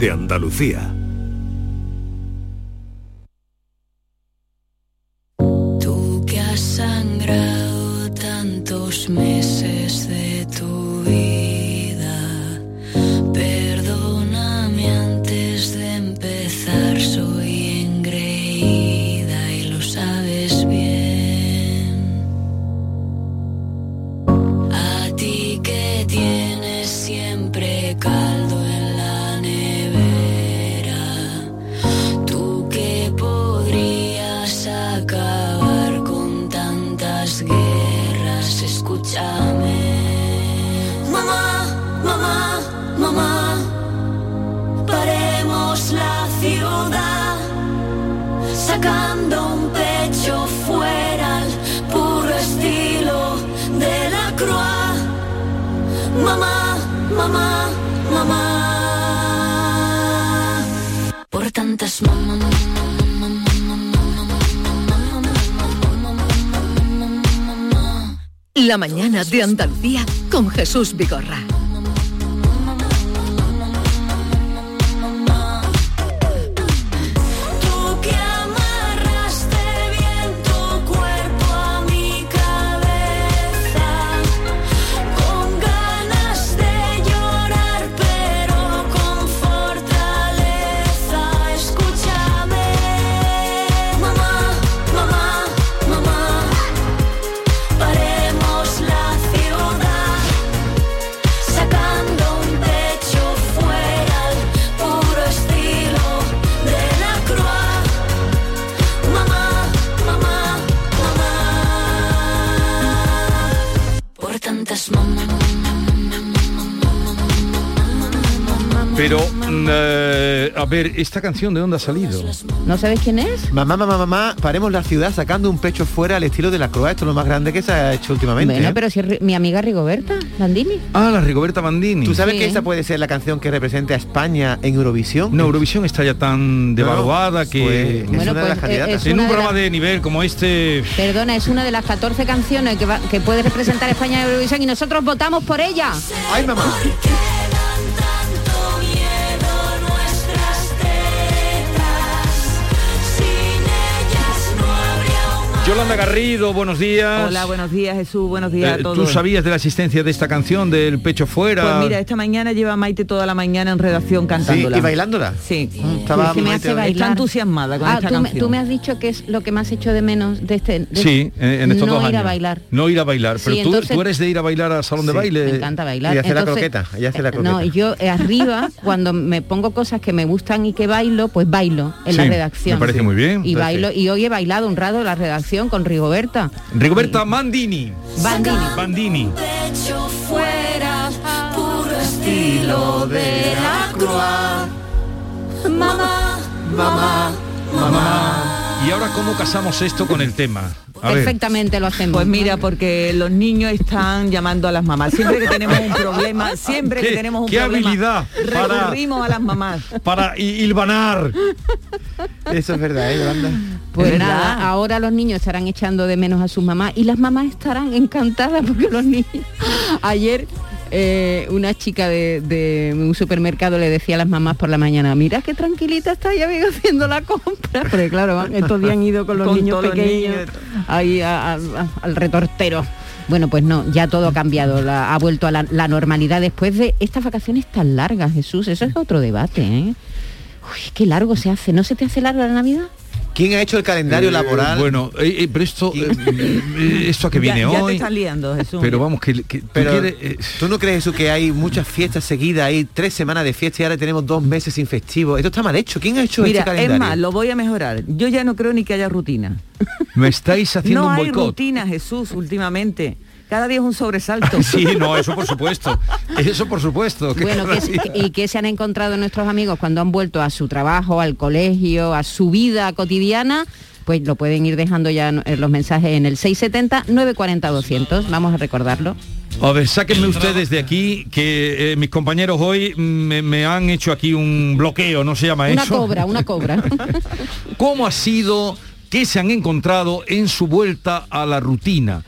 de Andalucía. Andalucía con Jesús Vigorra. A ver, ¿esta canción de dónde ha salido? ¿No sabes quién es? Mamá, mamá, mamá, paremos la ciudad sacando un pecho fuera al estilo de la Croa. Esto es lo más grande que se ha hecho últimamente. Bueno, ¿eh? pero si es mi amiga Rigoberta Landini. Ah, la Rigoberta Bandini. ¿Tú sabes Sí. que esa puede ser la canción que representa a España en Eurovisión? No, Eurovisión está ya tan devaluada que... pues, es Bueno, una de las pues, candidatas. es en un de programa de nivel como este... Perdona, es una de las 14 canciones que, va- que puede representar España en Eurovisión y nosotros votamos por ella. ¡Ay, mamá! Yolanda Garrido, buenos días. Hola, buenos días Jesús, buenos días Eh, a todos. ¿Tú sabías de la existencia de esta canción del pecho fuera? Pues mira, esta mañana lleva Maite toda la mañana en redacción Sí, cantándola. ¿Y bailándola? Sí. Estaba me Maite- hace bailar. Está entusiasmada con Ah, esta tú me, canción. tú me has dicho que es lo que más hecho de menos de este... de- Sí, en, estos no dos ir a años. bailar. No ir a bailar. Pero Sí, tú, entonces- tú eres de ir a bailar al salón de Sí, baile. Me encanta bailar. Y hacer la croqueta, hace la eh, No, croqueta. yo eh, arriba, cuando me pongo cosas que me gustan y que bailo, pues bailo en la Sí, redacción. me parece muy bien. Y bailo, y hoy he bailado un rato en la redacción con Rigoberta. Rigoberta Mandini. Bandini. Bandini. fuera, puro estilo de la. Mamá, mamá, mamá. ¿Y ahora cómo casamos esto con el tema? A ver. Perfectamente lo hacemos. Pues mira, porque los niños están llamando a las mamás. Siempre que tenemos un problema, siempre que ¿Qué- tenemos un qué problema, habilidad para- recurrimos a las mamás. Para hi- hilvanar. Eso es verdad, ¿eh, Yolanda? Pues Es nada, verdad. ahora los niños estarán echando de menos a sus mamás y las mamás estarán encantadas porque los niños... Ayer eh, una chica de, de un supermercado le decía a las mamás por la mañana, mira qué tranquilita está ya amigo haciendo la compra. Porque claro, estos días han ido con los Con niños pequeños niños. ahí a- a- a- al retortero. Bueno, pues no, ya todo ha cambiado, la- ha vuelto a la, la normalidad después de estas vacaciones tan largas, Jesús. Eso es otro debate, ¿eh? Uy, qué largo se hace. ¿No se te hace larga la Navidad? ¿Quién ha hecho el calendario Eh, laboral? Bueno, eh, eh, pero esto, esto a que viene ya, ya te hoy. están liando, Jesús. Pero vamos, que, que tú Pero quieres, eh, tú no crees eso que hay muchas fiestas seguidas, hay tres semanas de fiesta y ahora tenemos dos meses sin festivo. Esto está mal hecho. ¿Quién ha hecho Mira, este es calendario? más, lo voy a mejorar. Yo ya no creo ni que haya rutina. me estáis haciendo no un hay boicot. rutina, Jesús, últimamente. Cada día es un sobresalto. Sí, no, eso por supuesto. Eso por supuesto. Bueno, cada ¿qué, día- ¿y qué se han encontrado nuestros amigos cuando han vuelto a su trabajo, al colegio, a su vida cotidiana? Pues lo pueden ir dejando ya en los mensajes en el 670-940-200. Vamos a recordarlo. A ver, sáquenme ustedes de aquí, que eh, mis compañeros hoy me, me han hecho aquí un bloqueo, ¿no se llama Una eso? cobra, una cobra. ¿Cómo ha sido, qué se han encontrado en su vuelta a la rutina?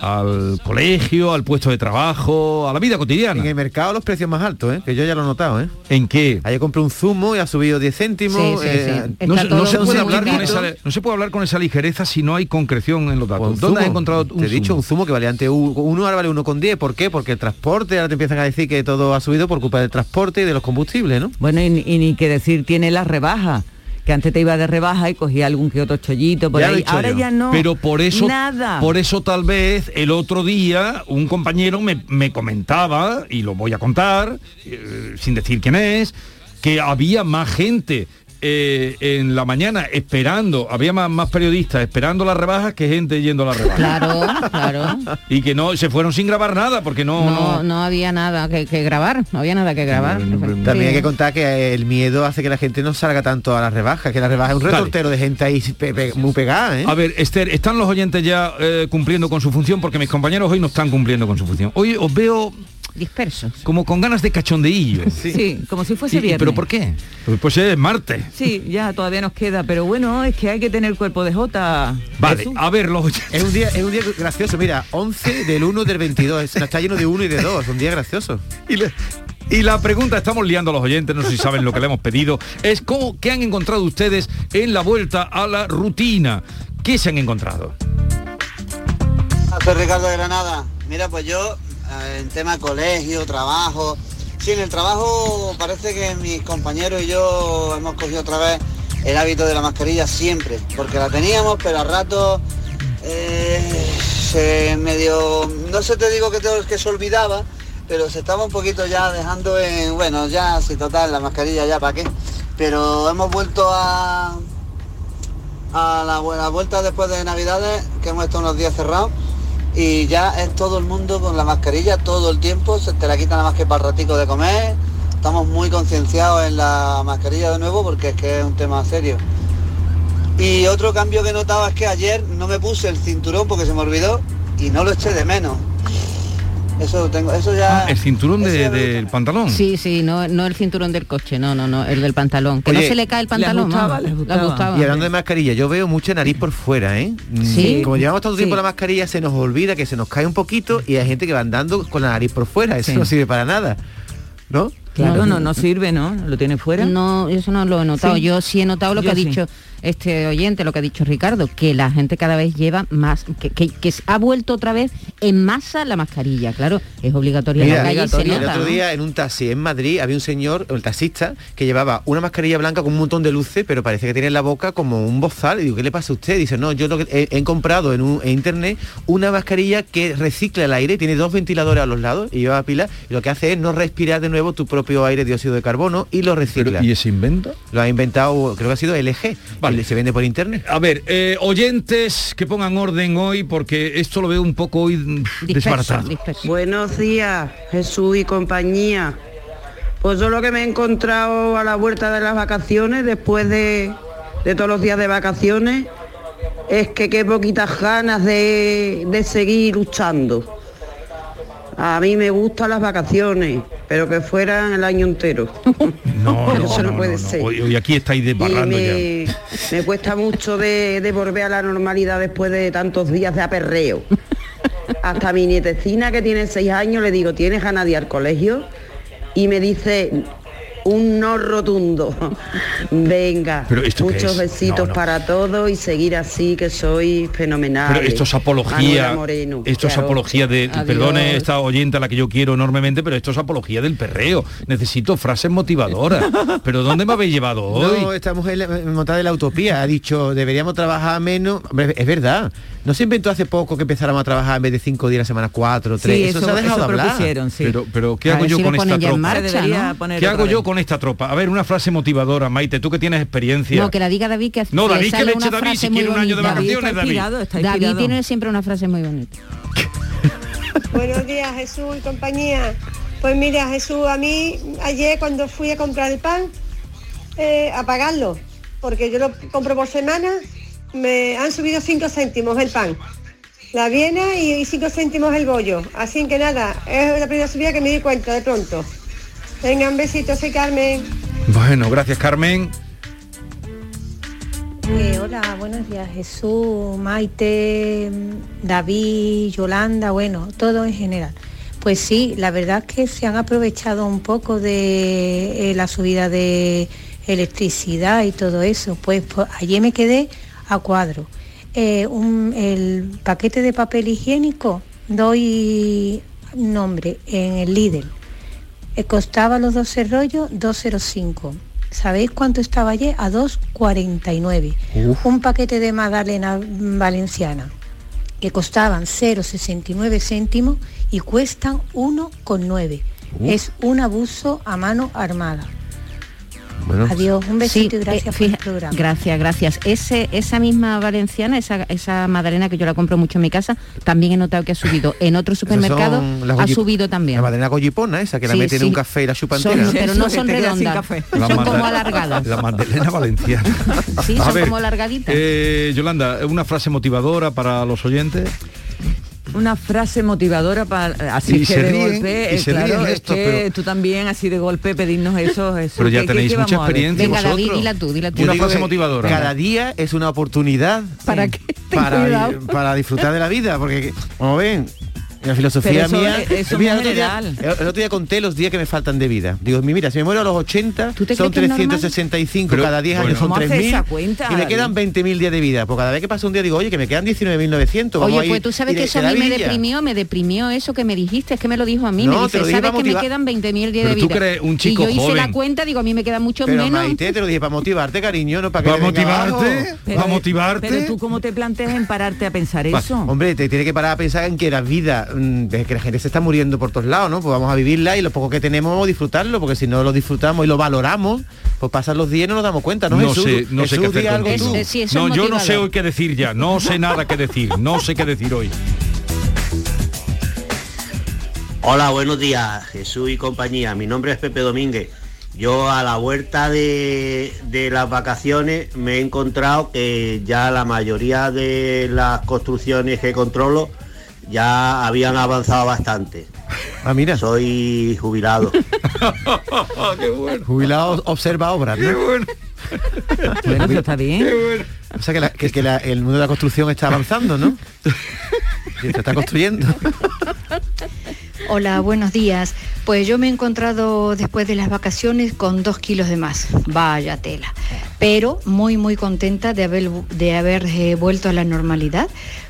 Al colegio, al puesto de trabajo, a la vida cotidiana. En el mercado los precios más altos, ¿eh? que yo ya lo he notado. ¿eh? ¿En qué? Ayer compré un zumo y ha subido 10 céntimos. Sí, sí, eh, sí. No, se- no todo se puede hablar con esa, no se puede hablar con esa ligereza si no hay concreción en los datos. un ¿Dónde has encontrado un Te he dicho zumo? un zumo que valía antes uno, ahora vale uno con 10. ¿Por qué? Porque el transporte, ahora te empiezan a decir que todo ha subido por culpa del transporte y de los combustibles, ¿no? Bueno, y, y ni que decir tiene las rebajas. Que antes te iba de rebaja y cogía algún que otro chollito por Ya ahí. Ahora yo. ya no. Pero por eso, Nada. por eso tal vez el otro día un compañero me, me comentaba, y lo voy a contar, eh, sin decir quién es, que había más gente eh, en la mañana esperando, había más, más periodistas esperando las rebajas que gente yendo a las rebajas. Claro, claro. Y que no, se fueron sin grabar nada, porque no... No, no- no había nada que, que grabar, no había nada que grabar. También Sí. hay que contar que el miedo hace que la gente no salga tanto a las rebajas, que la rebaja es un retortero de gente ahí pe- pe- muy pegada, ¿eh? A ver, Esther, ¿están los oyentes ya eh, cumpliendo con su función? Porque mis compañeros hoy no están cumpliendo con su función. Hoy os veo Dispersos. como con ganas de cachondeillo. Sí. como si fuese ¿Y- y viernes. ¿Pero por qué? Pues, pues es martes. Sí, ya todavía nos queda, pero bueno, es que hay que tener cuerpo de Jota. Vale, Jesús. a ver, los oyentes. Es un día, es un día gracioso, mira, 11 del 1 del 22, se está lleno de 1 y de 2, un día gracioso. Y, le- y la pregunta, estamos liando a los oyentes, no sé si saben lo que le hemos pedido, es cómo, ¿qué han encontrado ustedes en la vuelta a la rutina? ¿Qué se han encontrado? Soy Ricardo de Granada. Mira, pues yo, en tema colegio, trabajo. Sí, en el trabajo parece que mis compañeros y yo hemos cogido otra vez el hábito de la mascarilla siempre, porque la teníamos, pero a rato eh, se medio, no sé te digo que, te- que se olvidaba, pero se estaba un poquito ya dejando en, bueno, ya, sí, total, la mascarilla ya, ¿para qué? Pero hemos vuelto a, a la, bu- la vuelta después de Navidades, que hemos estado unos días cerrados, y ya es todo el mundo con la mascarilla todo el tiempo, se te la quitan nada más que para el ratico de comer. Estamos muy concienciados en la mascarilla de nuevo porque es que es un tema serio. Y otro cambio que notaba es que ayer no me puse el cinturón porque se me olvidó y no lo eché de menos. Eso tengo, eso ya. Ah, el cinturón de- del pantalón. Sí, sí, no, no el cinturón del coche, no, no, no, el del pantalón. Que no se le cae el pantalón. gustaba, vamos. les gustaba. gustaba. Y hablando de mascarilla, yo veo mucha nariz por fuera, ¿eh? Mm, Sí. Como llevamos tanto tiempo Sí. la mascarilla, se nos olvida que se nos cae un poquito y hay gente que va andando con la nariz por fuera. Eso Sí. no sirve para nada. ¿No? Claro, no, no sirve, ¿no? Lo tiene fuera. No, eso no lo he notado. Sí. Yo sí he notado lo Yo que ha dicho este oyente, lo que ha dicho Ricardo, que la gente cada vez lleva más, que, que- que ha vuelto otra vez en masa la mascarilla. Claro, es obligatoria en la calle y se obligatoria. el otro ¿no? día en un taxi en Madrid había un señor, el taxista, que llevaba una mascarilla blanca con un montón de luces, pero parece que tiene en la boca como un bozal. Y digo, ¿qué le pasa a usted? Dice, no, yo lo que he, he comprado en, un, en internet una mascarilla que recicla el aire, tiene dos ventiladores a los lados y lleva pila, y lo que hace es no respirar de nuevo tu propio aire dióxido de carbono y lo recicla. ¿Y ese invento? Lo ha inventado, creo que ha sido LG. Vale. Y Se vende por internet. A ver, eh, oyentes que pongan orden hoy, porque esto lo veo un poco hoy Disperso, desbaratado. disperso. Buenos días, Jesús y compañía. Pues yo lo que me he encontrado a la vuelta de las vacaciones, después de, de todos los días de vacaciones, es que qué poquitas ganas de, de seguir luchando. A mí me gustan las vacaciones, pero que fueran el año entero. No, no, Eso no no, puede no, ser. Hoy, hoy aquí estáis Y desbarrando ya. me, me cuesta mucho de, de volver a la normalidad después de tantos días de aperreo. Hasta mi nietecina que tiene seis años le digo, ¿tienes ganas de ir al colegio? Y me dice no rotundo. Venga, ¿Pero esto qué muchos es? besitos No, no. para todos y seguir así que soy fenomenal. Pero esto es apología, esto es apología de, Adiós. perdone esta oyente a la que yo quiero enormemente, pero esto es apología del perreo. Necesito frases motivadoras. pero ¿dónde me habéis llevado hoy? No, esta mujer montada de la utopía ha dicho deberíamos trabajar menos. Hombre, es verdad. No se inventó hace poco que empezáramos a trabajar en vez de cinco días a la semana, cuatro, tres. Sí, eso, eso, se ha dejado eso de hablar. sí. Pero, pero ¿qué A hago yo si con esta tropa? marcha. ¿no? ¿Qué hago yo vez. con esta tropa? A ver, una frase motivadora, Maite, tú que tienes experiencia. No, que la diga David que No, David, que le eche David si quiere un año de vacaciones, David. inspirado, está David tiene siempre una frase muy bonita. Buenos días, Jesús y compañía. Pues mira, Jesús, a mí ayer cuando fui a comprar el pan, eh, a pagarlo, porque yo lo compro por semana, me han subido 5 céntimos el pan, la viena y 5 céntimos el bollo. Así que nada, es la primera subida que me di cuenta de pronto. Venga, un besito, soy Carmen. Bueno, gracias Carmen. Eh, hola, buenos días Jesús, Maite, David, Yolanda, bueno, todo en general. Pues sí, la verdad es que se han aprovechado un poco de eh, la subida de electricidad y todo eso. Pues, pues, ayer me quedé a cuadro. Eh, un- el paquete de papel higiénico, doy nombre en el Lidl. Eh, costaba los 12 rollos 2,05. ¿Sabéis cuánto estaba ayer? A 2,49. Un paquete de magdalena valenciana que costaban 0,69 céntimos y cuestan 1,9. Uf. Es un abuso a mano armada. Bueno, Adiós, un besito y gracias eh, por el fija- programa. Gracias, gracias. Ese, esa misma valenciana, esa, esa madalena que yo la compro mucho en mi casa, también he notado que ha subido. En otro supermercado ha subido también. La madalena goyipona esa, que la Sí, meten en un café y la chupan Son- pero no son redondas, son como alargadas. La Magdalena Valenciana. Sí, son ver, como alargaditas. eh, Yolanda, una frase motivadora para los oyentes. Una frase motivadora para así Y que se de ríen, golpe, y eh, se claro, ríen es que pero- tú también así de golpe pedirnos eso, eso Pero ya ¿qué- qué- tenéis qué mucha vamos a ver? experiencia Venga, David, vosotros. dila tú, dila tú. Una frase motivadora. Cada día es una oportunidad ¿Para para disfrutar de la vida, porque como ven, la filosofía eso- mía. eso mira, el, otro día, el otro día conté los días que me faltan de vida. Digo, mira, si me muero a los 80, ¿Tú te son crees que es normal? 365, Pero, cada 10 bueno. años son ¿Cómo hace 3.000 esa cuenta, y me quedan 20.000 días de vida. Pues cada vez que pasa un día digo, oye, que me quedan 19.900. vamos Oye, ahí, pues tú sabes que eso a mí me deprimió, me deprimió eso que me dijiste, es que me lo dijo a mí, No, me te dice, sabes que me quedan 20.000 días de tú vida. crees, un chico y yo hice la cuenta, digo, a mí me quedan muchos menos. Maite, te lo dije para motivarte, cariño, no para que ¿Para me venga abajo. motivarte? ¿Para motivarte? Pero tú cómo te planteas en pararte a pensar eso. Hombre, te tiene que parar a pensar en que la vida, de que la gente se está muriendo por todos lados, ¿no? Pues vamos a vivirla y lo poco que tenemos vamos a disfrutarlo, porque si no lo disfrutamos y lo valoramos, pues pasan los días y no nos damos cuenta, ¿no? No Jesús? sé, no sé qué hacer di algo contigo. tú. Es- sí, eso no, yo no sé hoy qué decir ya. No sé nada que decir. No sé qué decir hoy. Hola, buenos días, Jesús y compañía. Mi nombre es Pepe Domínguez. Yo a la vuelta de, de las vacaciones me he encontrado que ya la mayoría de las construcciones que controlo ya habían avanzado bastante. Ah, mira, Soy jubilado. qué bueno. jubilado observa obras, Qué ¿no? bueno. Bueno, eso está bien. Qué bueno. O sea que, la- que- que la- el mundo de la construcción está avanzando, ¿no? Se está construyendo. Hola, buenos días. Pues yo me he encontrado después de las vacaciones con dos kilos de más. Vaya tela. Pero muy, muy contenta de haber, de haber eh, vuelto a la normalidad,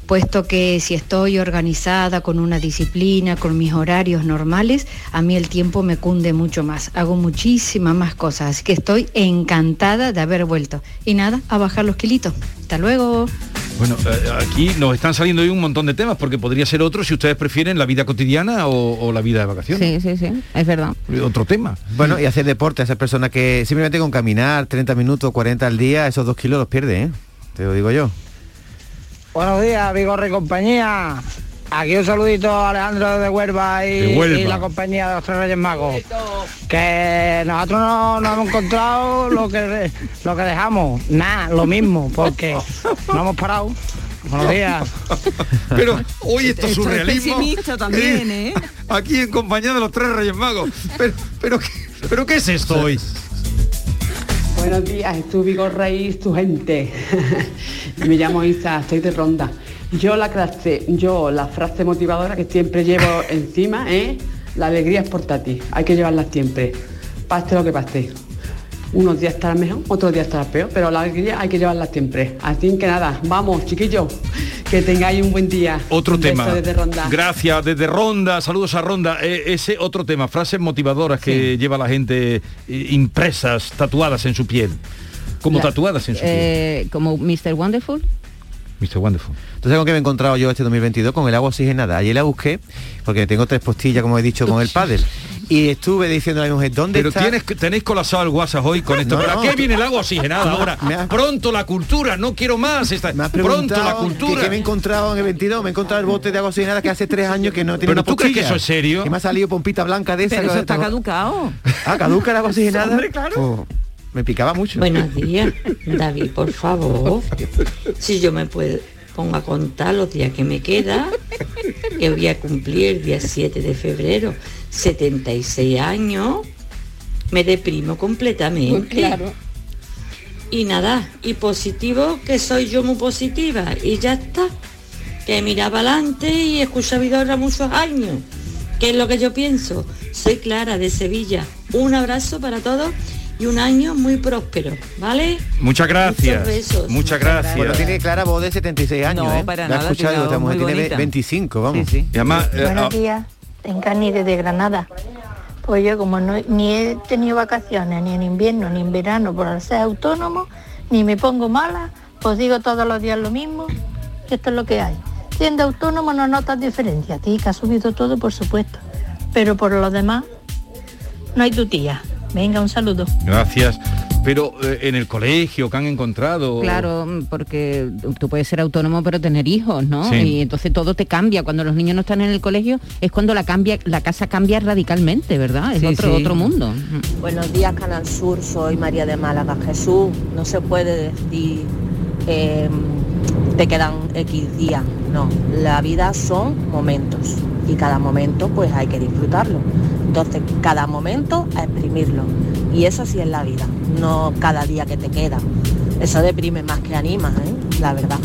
puesto que si estoy organizada con una disciplina, con mis horarios normales, a mí el tiempo me cunde mucho más. Hago muchísimas más cosas, así que estoy encantada de haber vuelto. Y nada, a bajar los kilitos. Hasta luego. Bueno, eh, aquí nos están saliendo hoy un montón de temas porque podría ser otro si ustedes prefieren la vida cotidiana o, o la vida de vacaciones. Sí, sí, sí, es verdad. Otro tema. Bueno, y hacer deporte, esas personas que simplemente con caminar 30 minutos, 40 al día, esos dos kilos los pierde, ¿eh? Te lo digo yo. Buenos días, Vigorre y compañía. Aquí un saludito a Alejandro de Huelva y, De Huelva. y la compañía de los Tres Reyes Magos. Que nosotros no, no hemos encontrado lo que lo que dejamos. Nada, lo mismo, porque no hemos parado. Buenos días. Pero hoy esto es Esto es surrealismo. pesimista también, ¿eh? Aquí en compañía de los tres Reyes Magos. Pero, pero, ¿qué- pero ¿qué es esto hoy? Buenos días, estoy Vigorrey, tu gente. Me llamo Isa, estoy de ronda. Yo la frase, yo la frase motivadora que siempre llevo encima es la alegría es por ti. Hay que llevarla siempre. Pase lo que pase. Unos días estará mejor, otros días estará peor, pero la alegría hay que llevarla siempre. Así que nada, vamos, chiquillos, que tengáis un buen día. Otro Un tema. desde Ronda. Gracias, desde Ronda, saludos a Ronda. Eh, ese otro tema, frases motivadoras que lleva la gente impresas, tatuadas en su piel. Como La- tatuadas en su piel. Eh, como Mr. Wonderful. Mr. Wonderful. Entonces, con que me he encontrado yo este 2022 con el agua oxigenada. Ayer la busqué porque tengo tres postillas, como he dicho, con el pádel. Y estuve diciendo a mi mujer, ¿dónde Pero está? tienes, que- tenéis colapsado el WhatsApp hoy con esto. No, ¿Para no. qué viene el agua oxigenada ahora? Me has- Pronto la cultura, no quiero más. Esta, Me has pronto la cultura. que, que me he encontrado en el 22, me he encontrado el bote de agua oxigenada que hace tres años que no tiene ¿Pero una tú crees que eso es serio? Que me ha salido pompita blanca de esa. Pero eso está caducado. Ah, caduca el agua oxigenada. Hombre, claro. Pues, me picaba mucho. Buenos días, David, por favor. Si yo me puedo, pongo a contar los días que me queda, que voy a cumplir el día 7 de febrero, 76 años, me deprimo completamente. Y nada, y positivo que soy yo muy positiva y ya está. Que mira para adelante y escucha Vidorra muchos años. ¿Qué es lo que yo pienso? Soy Clara de Sevilla. Un abrazo para todos y un año muy próspero, ¿vale? Muchas gracias. Muchos besos. Muchas gracias. Bueno, tiene Clara voz de 76 años, No, ¿eh? para La nada, escuchado, esta mujer muy tiene bonita. 25, vamos. Y además, eh, Buenos ah, días, en Cani desde Granada. Pues yo como no, ni he tenido vacaciones ni en invierno ni en verano por ser autónomo, ni me pongo mala, pues digo todos los días lo mismo, que esto es lo que hay. Siendo autónomo no notas diferencia, a ti que ha subido todo por supuesto, pero por lo demás no hay tu tía. Venga, un saludo. gracias. Pero eh, en el colegio que han encontrado. Claro, porque tú puedes ser autónomo pero tener hijos, ¿no? Sí. Y entonces todo te cambia. Cuando los niños no están en el colegio es cuando la cambia, la casa cambia radicalmente, ¿verdad? Es Sí, otro, sí. otro mundo. Buenos días, Canal Sur. Soy María de Málaga. Jesús, no se puede decir eh, te quedan X días. No, la vida son momentos y cada momento pues hay que disfrutarlo. Entonces, cada momento exprimirlo. Y eso sí es la vida, no cada día que te queda. Eso deprime más que anima, ¿eh? la verdad.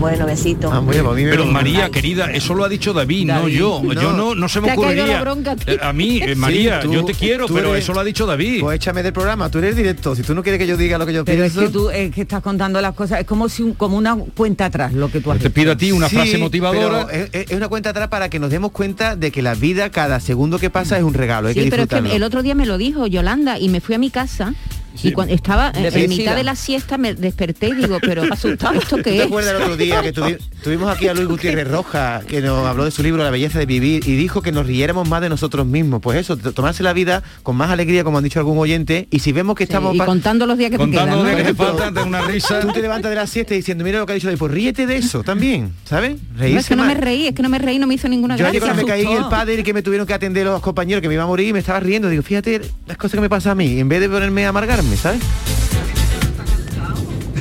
Bueno, besitos. Pero María, querida, eso lo ha dicho David, no yo. no. Yo no, no se me ocurriría. bronca a. Eh, A mí, eh, Sí, María, tú- yo te quiero, pero eres- eso lo ha dicho David. Pues échame del programa, tú eres directo. Si tú no quieres que yo diga lo que yo Pero es pienso... que tú es que estás contando las cosas, es como si un- como una cuenta atrás lo que tú has Te pido a ti una Sí, frase motivadora. pero Es, es una cuenta atrás para que nos demos cuenta de que la vida, cada segundo que pasa es un regalo. Hay Sí, que pero es que el otro día me lo dijo Yolanda y me fui a mi casa y cuando estaba en- en mitad de la siesta me desperté y digo, pero asustado esto ¿Tú qué te es? acuerdas el otro día que tuvi- tuvimos aquí a Luis Gutiérrez Roja, que nos habló de su libro La belleza de vivir y dijo que nos riéramos más de nosotros mismos? Pues eso, tomarse la vida con más alegría, como han dicho algún oyente, y si vemos que estamos... y contando los días que te Contando quedan, los ¿no? días que te faltan, una risa. Tú te levantas de la siesta diciendo, mira lo que ha dicho pues ríete de eso también, ¿sabes? No, es que no me reí, es que no me reí, no me hizo ninguna Yo gracia. cuando me caí en el padre y que me tuvieron que atender los compañeros que me iba a morir y me estaba riendo, digo, fíjate las cosas que me pasa a mí, en vez de ponerme a amargarme, ¿sabes?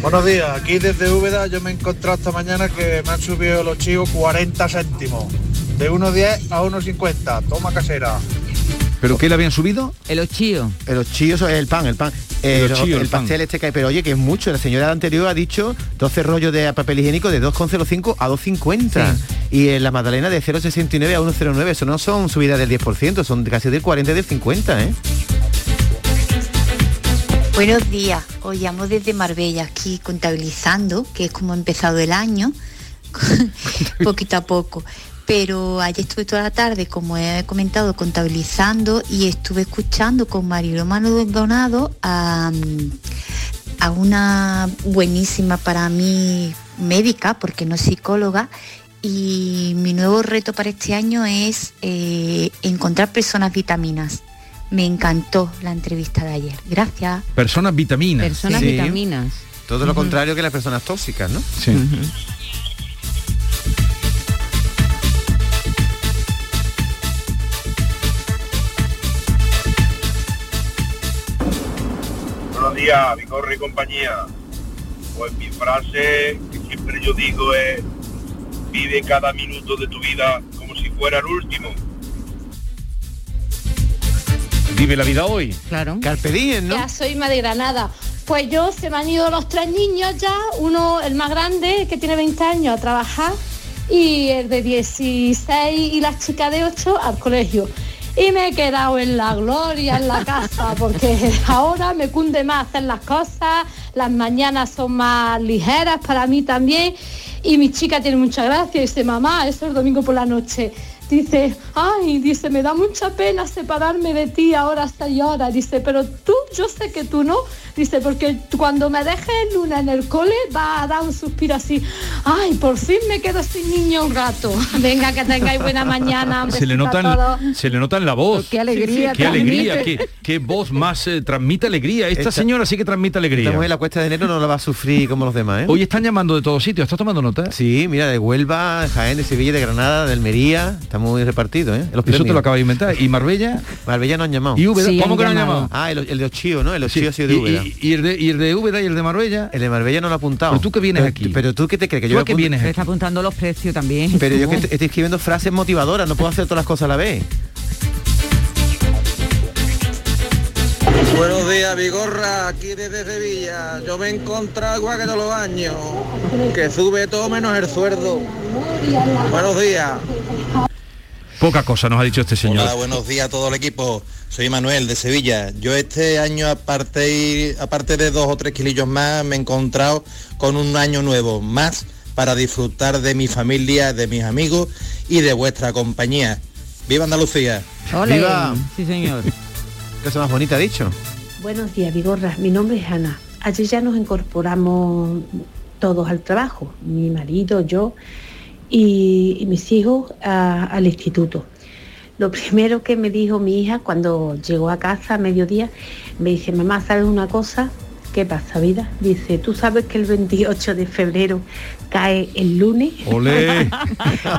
Buenos días, aquí desde Úbeda yo me he encontrado esta mañana que me han subido los chivos 40 céntimos. De 1,10 a 1,50. Toma casera. ¿Pero qué le habían subido? El ochío. El ochillo es el pan, el pan. Eh, El ochillo, el, el pan. pastel este que hay, pero oye, que es mucho. La señora anterior ha dicho 12 rollos de papel higiénico de 2,05 a 2,50. Y en la magdalena de 0,69 a 1,09. Eso no son subidas del 10%, son casi del 40 y del 50, ¿eh? Buenos días, os llamo desde Marbella, aquí contabilizando, que es como ha empezado el año, poquito a poco. Pero ayer estuve toda la tarde, como he comentado, contabilizando y estuve escuchando con Mariló Maldonado a, a una buenísima para mí médica, porque no es psicóloga, y mi nuevo reto para este año es eh, encontrar personas vitaminas. Me encantó la entrevista de ayer. Gracias. Personas vitaminas. Personas Sí. vitaminas. Todo lo contrario que las personas tóxicas, ¿no? Sí. Buenos días, Vicorre y compañía. Pues mi frase que siempre yo digo es vive cada minuto de tu vida como si fuera el último. Vive la vida hoy. Claro. Carpe diem, Ya soy más de Granada. Pues yo se me han ido los tres niños ya, uno el más grande que tiene 20 años a trabajar y el de 16 y la chica de 8 al colegio. Y me he quedado en la gloria en la casa porque ahora me cunde más hacer las cosas, las mañanas son más ligeras para mí también y mi chica tiene mucha gracia, dice mamá, eso es domingo por la noche. Dice, ay, dice, me da mucha pena separarme de ti ahora hasta llora. Dice, pero tú, yo sé que tú no. Dice, porque cuando me dejes lunes en el cole va a dar un suspiro así. Ay, por fin me quedo sin niño un rato. Venga, que tengáis buena mañana. Se le, besito nota a todos. en, se le nota en la voz. Qué alegría Qué alegría, qué, qué voz más eh, transmite alegría. Esta, Esta- señora sí que transmite alegría. Esta mujer la cuesta de enero no la va a sufrir como los demás, ¿eh? Hoy están llamando de todos sitios. ¿Estás tomando nota? Sí, mira, de Huelva, de Jaén, de Sevilla, de Granada, de Almería. Muy repartido, ¿eh? Los Eso te lo acabas de inventar. ¿Y Marbella? Marbella no han llamado. ¿Y Úbeda? Sí, ¿Cómo han que no han llamado? Ah, el, el de Ochío, ¿no? El Ochío ha sido de ¿Y, Úbeda. y- y el de, y el de Úbeda y el de Marbella? El de Marbella no lo ha apuntado. Pero tú que vienes Pero- aquí. Pero tú qué te crees que ¿Tú yo apunto- vienes está apuntando los precios también. Pero yo que estoy escribiendo frases motivadoras, no puedo hacer todas las cosas a la vez. Buenos días, Vigorra, aquí desde Sevilla. Yo me he encontrado igual que todos los años, que sube todo menos el sueldo. Buenos días. Poca cosa nos ha dicho este señor. Hola, buenos días a todo el equipo. Soy Manuel de Sevilla. Yo este año, aparte, aparte de dos o tres kilillos más, me he encontrado con un año nuevo más para disfrutar de mi familia, de mis amigos y de vuestra compañía. ¡Viva Andalucía! ¡Viva! Sí, señor. Cosa más bonita ha dicho. Buenos días, Vigorra. Mi nombre es Ana. Ayer ya nos incorporamos todos al trabajo, mi marido, yo y, y mis hijos a- al instituto. Lo primero que me dijo mi hija cuando llegó a casa a mediodía, me dice, mamá, ¿sabes una cosa? ¿Qué pasa, vida? Dice, ¿tú sabes que el 28 de febrero cae el lunes?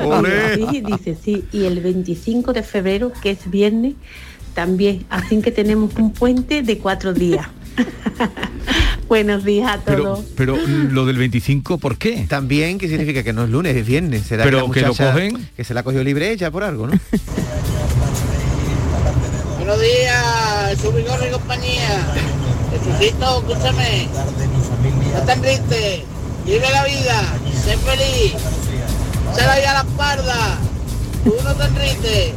Olé, dice, sí. Y el 25 de febrero, que es viernes, también. Así que tenemos un puente de cuatro días. Buenos días a todos. Pero, pero lo del 25, ¿por qué? También, ¿qué significa? Que no es lunes, es viernes. ¿Será Pero la que lo cogen. Que se la cogió libre ella por algo, ¿no? Buenos días, su Vigorra y compañía. Jesucito, escúchame. No te triste. Vive la vida. Sé feliz. Se la vida a la espalda. Tú no te enrites.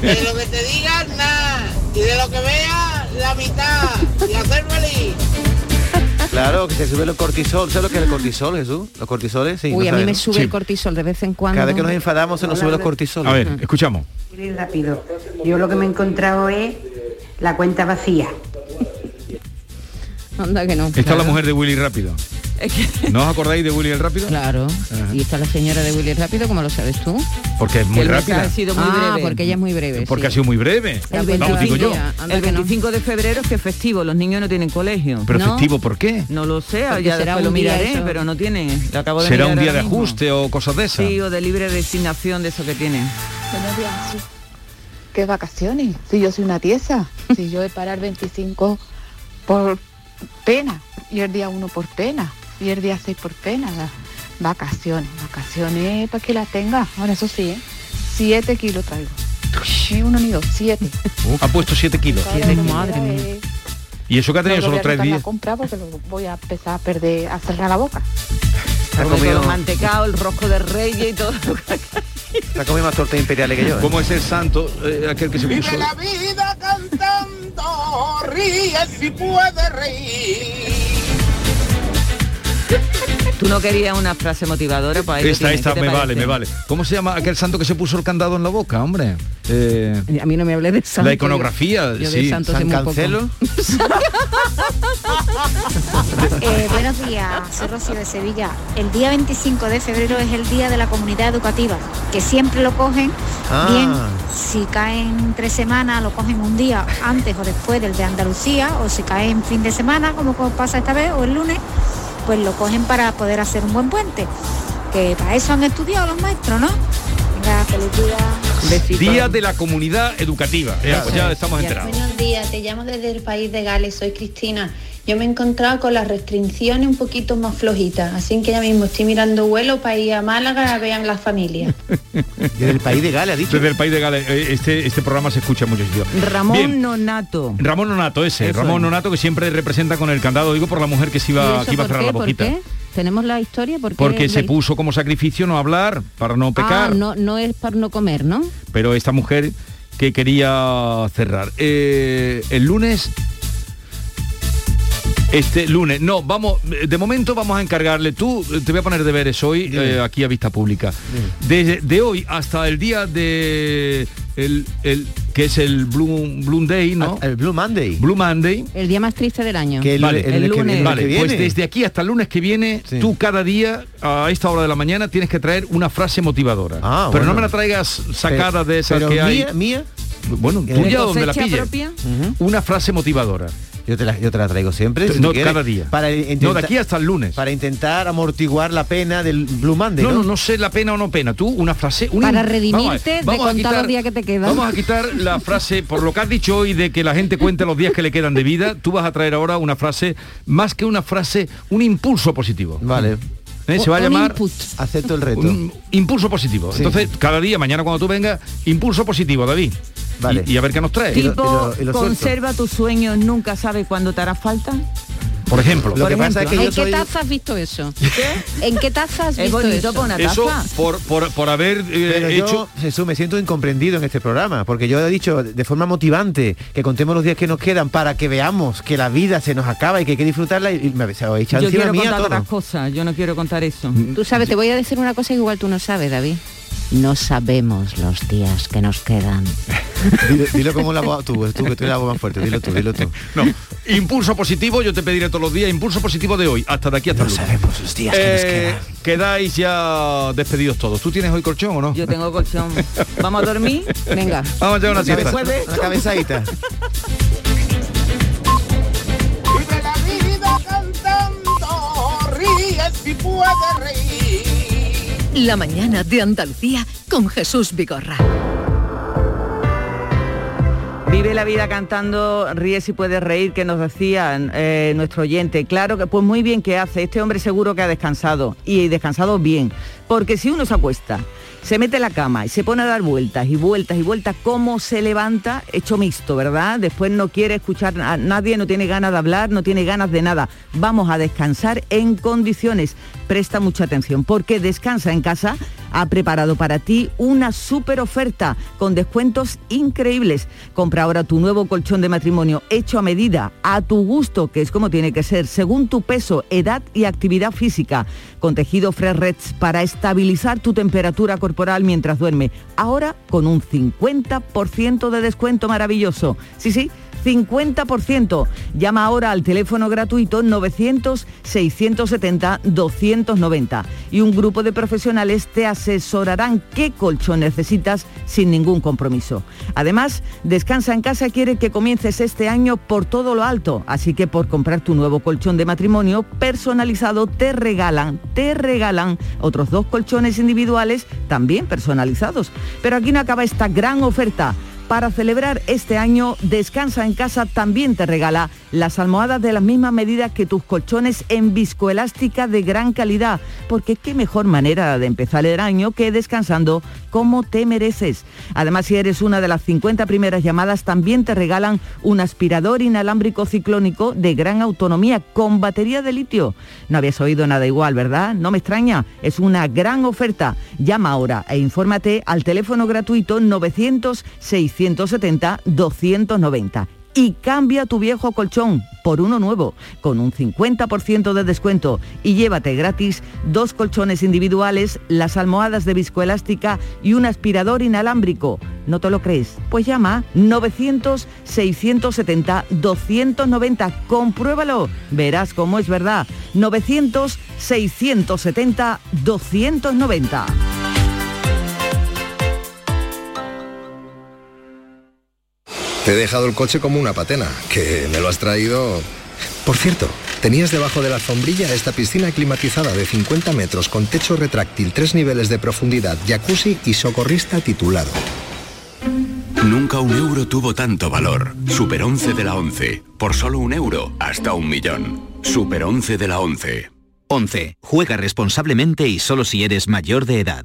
De lo que te digan, nada. Y de lo que veas, la mitad. Y hacer feliz. Claro, que se sube el cortisol. ¿Sabes lo que es el cortisol, Jesús? Los cortisoles, sí. Uy, ¿no a mí sabes, me sube el cortisol de vez en cuando. Cada vez que nos enfadamos se nos sube los cortisoles. A ver, escuchamos. Muy rápido. Yo lo que me he encontrado es la cuenta vacía. Anda que no. Esta es la mujer de Willy Rápido. ¿No os acordáis de Willy el Rápido? Claro. Y está la señora de Willy Rápido, ¿cómo lo sabes tú? Porque es muy El rápida. ha sido muy ah, breve. porque ella es muy breve. Porque sí. ha sido muy breve. El Vamos, digo 25, yo. anda el que no. 25 de febrero es que es festivo, los niños no tienen colegio. Pero ¿No? festivo, ¿por qué? No lo sé, Porque ya será después lo miraré, eso. pero no tienen. Lo acabo de ¿Será un día de mismo. ajuste o cosas de esas? Sí, o de libre designación de eso que tienen. ¿Qué vacaciones? Si yo soy una tiesa, si yo he parar 25 por pena y el día 1 por pena y el día 6 por pena. la- Vacaciones, vacaciones para que las tenga. Ahora eso sí, ¿eh? 7 kilos traigo. Uno ni dos, siete. Ha puesto 7 kilos. Madre mía. Eh, Y eso que ha tenido no solo voy a 3 quitar la días. compra porque lo voy a empezar a perder, a cerrar la boca. Ha comido, el rosco de reyes y todo. ha comido más tortas imperiales que yo. ¿eh? ¿Cómo es el santo, eh, aquel que se puso? Vive la vida cantando, ríe si puede reír. Tú no querías una frase motivadora para ello Esta, esta ¿qué te me vale, me vale. ¿Cómo se llama aquel santo que se puso el candado en la boca, hombre? Eh, A mí no me hablé de santo. la iconografía, yo, yo sí. de santo San. Cancelo. Eh, buenos días, soy Rocío de Sevilla. El día 25 de febrero es el día de la comunidad educativa, que siempre lo cogen Ah. bien. Si caen tres semanas, lo cogen un día antes o después del de Andalucía, o si caen fin de semana, como pasa esta vez, o el lunes, pues lo cogen para poder hacer un buen puente. Que para eso han estudiado los maestros, ¿no? Venga, feliz día. Besito. Día de la comunidad educativa. Ya, pues ya estamos enterados. Buenos días, te llamo desde el país de Gales, soy Cristina. Yo me he encontrado con las restricciones un poquito más flojitas, así que ya mismo estoy mirando vuelo para ir a Málaga a ver a las familias. Desde el país de Gales, ha dicho. Desde el país de Gales. eh, Este, este programa se escucha mucho. sitio. Ramón Bien. Nonato. Ramón Nonato, ese. Eso Ramón es. Nonato que siempre representa con el candado, digo por la mujer que se ¿Y iba, eso que iba a cerrar qué? la ¿Por boquita. qué? ¿Tenemos la historia? ¿Por qué Porque es se la- puso como sacrificio no hablar, para no pecar. Ah, no, no es para no comer, ¿no? pero esta mujer que quería cerrar. Eh, el lunes. Este lunes, no, vamos, de momento vamos a encargarle, tú eh, te voy a poner deberes hoy eh, aquí a vista pública. Desde de hoy hasta el día de el, el- que es el Blue, Blue Day, ¿no? El Blue Monday. Blue Monday. El día más triste del año. Que el, Vale, el el lunes que- lunes. el Vale, que viene. pues desde aquí hasta el lunes que viene, Sí. tú cada día a esta hora de la mañana tienes que traer una frase motivadora. Ah, pero no me la traigas sacada de esas pero que hay. mía, mía, Bueno, ¿De tuya donde la pilles. Una frase motivadora. yo te la, yo te la traigo siempre. si no, quieres, cada día. Para no, intentar, de aquí hasta el lunes. para intentar amortiguar la pena del Blue Monday. No, No, no, no sé la pena o no pena. Tú, una frase... un Para redimirte vamos a- de contar los días que te quedan. Vamos a quitar la frase, por lo que has dicho hoy de que la gente cuente los días que le quedan de vida, tú vas a traer ahora una frase, más que una frase, un impulso positivo. Vale. ¿Eh? Se va a llamar... input. Acepto el reto. Un impulso positivo. Sí. Entonces, cada día, mañana cuando tú vengas, impulso positivo, David. Vale. y, y a ver qué nos trae. Tipo, conserva tus sueños, nunca sabes cuándo te hará falta. Por ejemplo. Lo que pasa es que ¿En yo qué soy... taza has visto eso? ¿En qué taza has visto eso? una por, por, por haber eh, Pero hecho... yo, Jesús, me siento incomprendido en este programa, porque yo he dicho de forma motivante que contemos los días que nos quedan para que veamos que la vida se nos acaba y que hay que disfrutarla y, me habéis echado Yo quiero mía contar otras cosas, yo no quiero contar eso. Tú sabes, te voy a decir una cosa que igual tú no sabes, David. No sabemos los días que nos quedan. Dilo, dilo como la voz tú, tú que tú la voz más fuerte, dilo tú, dilo tú. No, impulso positivo, yo te pediré todos los días, impulso positivo de hoy, hasta de aquí hasta No sabemos los días que nos Eh, quedáis ya despedidos todos. ¿Tú tienes hoy colchón o no? Yo tengo colchón. ¿Vamos a dormir? Venga. Vamos a echar una siesta. cabeza- una cabezadita. Vive la vida cantando, ríe si puede reír. La mañana de Andalucía con Jesús Vigorra. Vive la vida cantando, ríe si puedes reír, que nos decía eh, nuestro oyente. Claro que, pues muy bien que hace. Este hombre seguro que ha descansado y descansado bien. Porque si uno se acuesta, se mete la cama y se pone a dar vueltas y vueltas y vueltas, ¿cómo se levanta? Hecho mixto, ¿verdad? Después no quiere escuchar a nadie, no tiene ganas de hablar, no tiene ganas de nada. Vamos a descansar en condiciones. Presta mucha atención, porque Descansa en casa ha preparado para ti una super oferta con descuentos increíbles. Compra ahora tu nuevo colchón de matrimonio hecho a medida, a tu gusto, que es como tiene que ser, según tu peso, edad y actividad física, con tejido Fresh Reds para estabilizar tu temperatura corporal mientras duerme. Ahora con un 50% de descuento maravilloso. Sí, sí. 50%. Llama ahora al teléfono gratuito 900-670-290 y un grupo de profesionales te asesorarán qué colchón necesitas sin ningún compromiso. Además, Descansa en casa quiere que comiences este año por todo lo alto, así que por comprar tu nuevo colchón de matrimonio personalizado te regalan, te regalan otros dos colchones individuales también personalizados. Pero aquí no acaba esta gran oferta. Para celebrar este año, Descansa en casa también te regala las almohadas de las mismas medidas que tus colchones en viscoelástica de gran calidad, porque qué mejor manera de empezar el año que descansando como te mereces. Además, si eres una de las 50 primeras llamadas, también te regalan un aspirador inalámbrico ciclónico de gran autonomía con batería de litio. No habías oído nada igual, ¿verdad? No me extraña, es una gran oferta. Llama ahora e infórmate al teléfono gratuito 900 670 290 y cambia tu viejo colchón por uno nuevo con un 50% de descuento y llévate gratis dos colchones individuales, las almohadas de viscoelástica y un aspirador inalámbrico. ¿No te lo crees? Pues llama 900 670 290. Compruébalo. Verás cómo es verdad. 900 Te he dejado el coche como una patena, que me lo has traído... Por cierto, tenías debajo de la alfombrilla esta piscina climatizada de 50 metros con techo retráctil, tres niveles de profundidad, jacuzzi y socorrista titulado. Nunca un euro tuvo tanto valor. Super 11 de la 11. Por solo un euro, hasta un millón. Super 11 de la 11. 11. Juega responsablemente y solo si eres mayor de edad.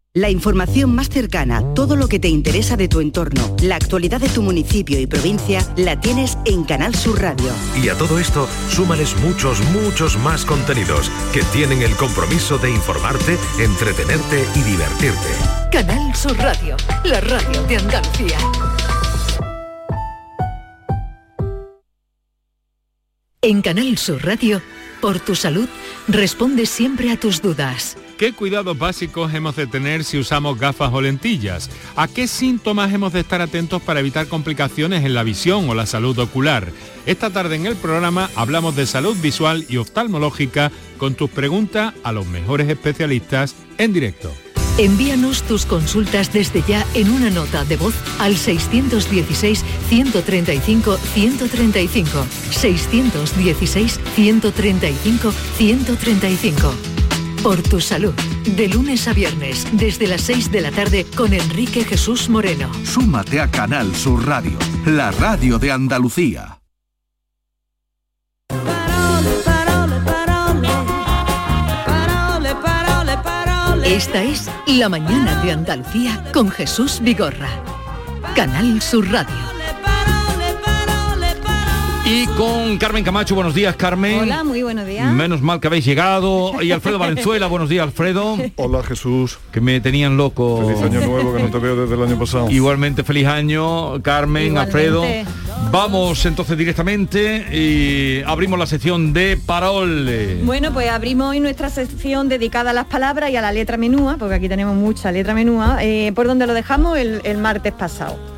La información más cercana, todo lo que te interesa de tu entorno, la actualidad de tu municipio y provincia, la tienes en Canal Sur Radio. Y a todo esto, súmales muchos, muchos más contenidos que tienen el compromiso de informarte, entretenerte y divertirte. Canal Sur Radio, la radio de Andalucía. En Canal Sur Radio, Por tu salud, responde siempre a tus dudas. ¿Qué cuidados básicos hemos de tener si usamos gafas o lentillas? ¿A qué síntomas hemos de estar atentos para evitar complicaciones en la visión o la salud ocular? Esta tarde en el programa hablamos de salud visual y oftalmológica con tus preguntas a los mejores especialistas en directo. Envíanos tus consultas desde ya en una nota de voz al 616-135-135. 616-135-135. Por tu salud. De lunes a viernes, desde las 6 de la tarde, con Enrique Jesús Moreno. Súmate a Canal Sur Radio, la radio de Andalucía. Esta es La Mañana de Andalucía con Jesús Vigorra. Canal Sur Radio. Y con Carmen Camacho, buenos días Carmen. Hola, muy buenos días. Menos mal que habéis llegado. Y Alfredo Valenzuela, buenos días Alfredo. Hola Jesús. Que me tenían loco. Feliz año nuevo que no te veo desde el año pasado. Igualmente feliz año, Carmen, Igualmente. Alfredo. Vamos entonces directamente y abrimos la sección de Parole. Bueno, pues abrimos hoy nuestra sección dedicada a las palabras y a la letra menúa, porque aquí tenemos mucha letra menúa, eh, por donde lo dejamos el, el martes pasado.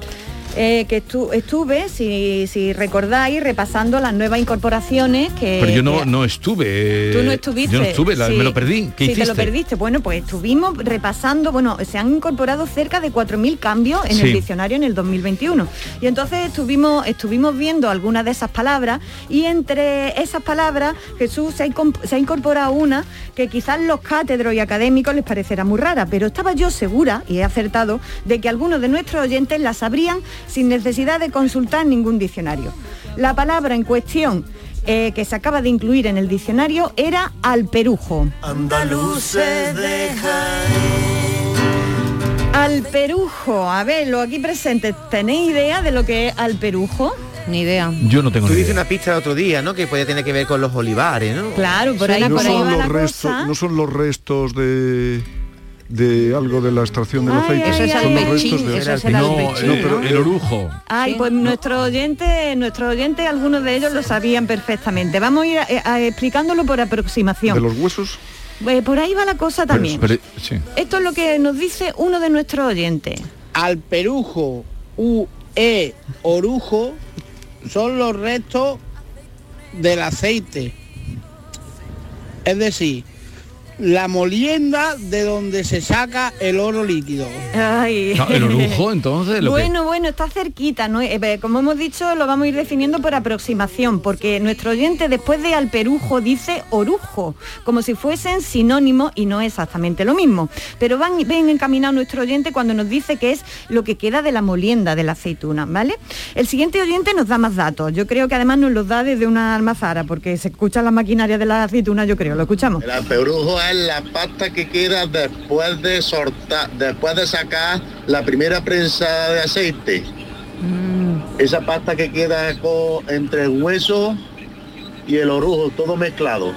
Eh, que estu- estuve, si, si recordáis, repasando las nuevas incorporaciones que... Pero yo no, que- no estuve. Tú no estuviste. Yo no estuve, la- Sí. me lo perdí. ¿Qué sí, hiciste? te lo perdiste. Bueno, pues estuvimos repasando, bueno, se han incorporado cerca de 4.000 cambios en Sí. el diccionario en el 2021. Y entonces estuvimos, estuvimos viendo algunas de esas palabras y entre esas palabras Jesús se ha, se ha incorporado una que quizás los cátedros y académicos les parecerá muy rara, pero estaba yo segura, y he acertado, de que algunos de nuestros oyentes la sabrían sin necesidad de consultar ningún diccionario. La palabra en cuestión eh, que se acaba de incluir en el diccionario era alperujo. Andaluces de Alperujo, a ver, los aquí presentes, ¿tenéis idea de lo que es alperujo? Ni idea. Yo no tengo Tú ni dices idea. una pista el otro día, ¿no? Que puede tener que ver con los olivares, ¿no? Claro, por ahí, no, por ahí son va los la restos, cosa. no son los restos de de algo de la extracción del aceite. Son los restos de es el No, alpechín, el, ¿no? el orujo. Ay, pues nuestros oyentes, nuestros oyentes, algunos de ellos lo sabían perfectamente. Vamos a ir eh, a- explicándolo por aproximación. de los huesos. Eh, por ahí va la cosa también. Pero- sí. Esto es lo que nos dice uno de nuestros oyentes. Alperujo, U, E, orujo son los restos del aceite. Es decir, la molienda de donde se saca el oro líquido. Ay. No, el orujo, entonces, lo que- bueno, bueno, está cerquita, ¿no? Eh, eh, como hemos dicho, lo vamos a ir definiendo por aproximación, porque nuestro oyente después de alperujo dice orujo, como si fuesen sinónimos y no exactamente lo mismo. Pero van ven encaminado nuestro oyente cuando nos dice que es lo que queda de la molienda de la aceituna, ¿vale? El siguiente oyente nos da más datos. Yo creo que además nos los da desde una almazara, porque se escucha la maquinaria de la aceituna, yo creo, lo escuchamos. El alperujo es la pasta que queda después de sortar, después de sacar la primera prensa de aceite. Esa pasta que queda entre el hueso y el orujo, todo mezclado.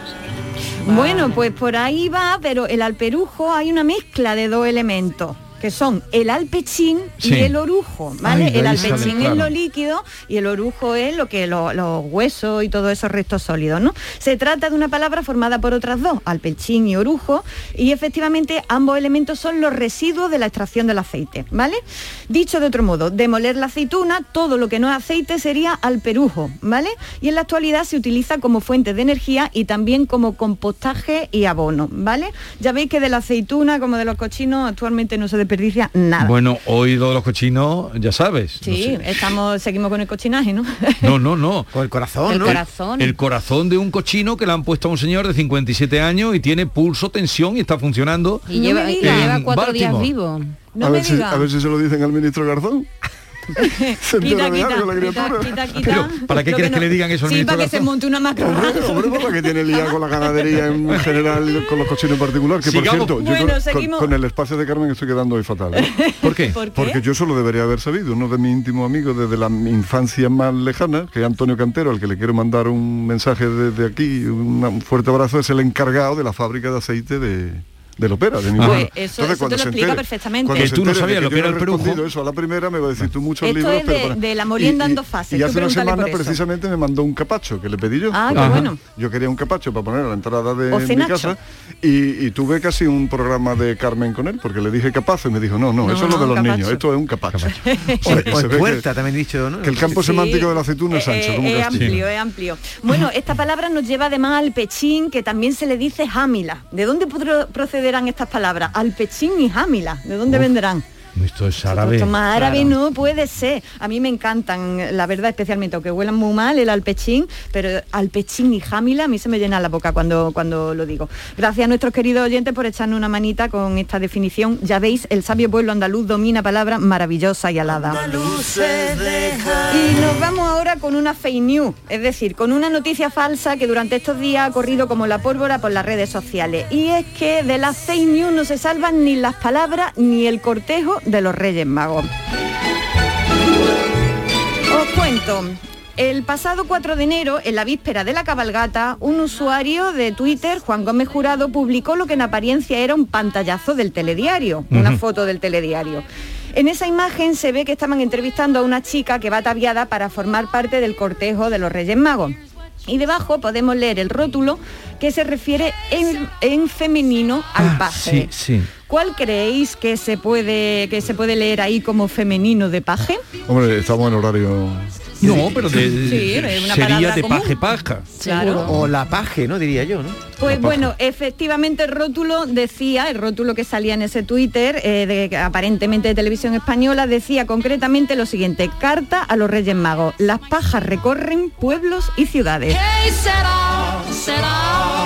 Bueno, pues por ahí va, pero el alperujo hay una mezcla de dos elementos que son el alpechín Sí. y el orujo, ¿vale? Ay, el alpechín claro. es lo líquido y el orujo es lo que lo- los huesos y todos esos restos sólidos, ¿no? Se trata de una palabra formada por otras dos, alpechín y orujo, y efectivamente ambos elementos son los residuos de la extracción del aceite, ¿vale? Dicho de otro modo, demoler la aceituna, todo lo que no es aceite sería alperujo, ¿vale? Y en la actualidad se utiliza como fuente de energía y también como compostaje y abono, ¿vale? Ya veis que de la aceituna como de los cochinos actualmente no se desperdicia nada. Bueno, hoy de los cochinos, ya sabes. Sí, estamos, seguimos con el cochinaje, ¿no? No, no, no. Con el corazón, El ¿no? corazón. El corazón de un cochino que le han puesto a un señor de 57 años y tiene pulso, tensión y está funcionando. Y lleva- y lleva cuatro días vivo. No a, me ver si, digas. a ver si se lo dicen al ministro Garzón. se entera de algo la criatura. quita, quita. Pero, ¿para qué quieres que no- le digan eso al Sí, para que se monte una macro. Hombre, hombre, por la que tiene liado con la ganadería en general con los cochinos en particular. Que Sigamos. por cierto, yo Bueno, con- con, con el espacio de Carmen estoy quedando hoy fatal. ¿eh? ¿Por qué? ¿Por qué? Porque yo eso lo debería haber sabido, uno de mis íntimos amigos desde la infancia más lejana, que es Antonio Cantero, al que le quiero mandar un mensaje desde aquí, un fuerte abrazo, es el encargado de la fábrica de aceite de, del ópera, de mi Pues eso- eso te lo explica entere- perfectamente. cuando tú no de sabías lo que era el perujo. eso a la primera me va a decir tú muchos Esto libros, es pero de- para- de la molienda en dos fases, Y hace una semana precisamente me mandó un capacho que le pedí yo. Ah, qué bueno. Yo quería un capacho para poner a la entrada de mi casa y, y tuve casi un programa de Carmen con él porque le dije capazo y me dijo, no, no, No, eso es lo de los niños, esto es un capacho. Puerta, también dicho, ¿no? que el campo semántico de la aceituna es ancho, Eh, es amplio, es amplio. Bueno, esta palabra nos lleva además al pechín, que también se le dice jámila. ¿De dónde pro- procederán estas palabras? Al pechín y jámila. ¿De dónde vendrán? Esto es árabe. Esto más árabe Claro. no puede ser. A mí me encantan, la verdad, especialmente, aunque huelan muy mal el alpechín, pero alpechín y jámila a mí se me llena la boca cuando, cuando lo digo. Gracias a nuestros queridos oyentes por echarnos una manita con esta definición. Ya veis, el sabio pueblo andaluz domina palabra maravillosa y alada. Y nos vamos ahora con una fake news, es decir, con una noticia falsa que durante estos días ha corrido como la pólvora por las redes sociales. Y es que de las fake news no se salvan ni las palabras ni el cortejo de los Reyes Magos. Os cuento. El pasado 4 de enero, en la víspera de la cabalgata, un usuario de Twitter, Juan Gómez Jurado, publicó lo que en apariencia era un pantallazo del telediario, una foto del telediario. En esa imagen se ve que estaban entrevistando a una chica que va ataviada para formar parte del cortejo de los Reyes Magos. Y debajo podemos leer el rótulo que se refiere en, en femenino al paje. Sí, sí. ¿Cuál creéis que se puede que se puede leer ahí como femenino de paje? Hombre, estamos en horario... No, pero de, Sí, es una sería de común. paje paja. Claro. O la paje, ¿no? Diría yo, ¿no? Pues bueno, efectivamente el rótulo decía, el rótulo que salía en ese Twitter, eh, de, aparentemente de televisión española, decía concretamente lo siguiente, carta a los Reyes Magos, las pajas recorren pueblos y ciudades.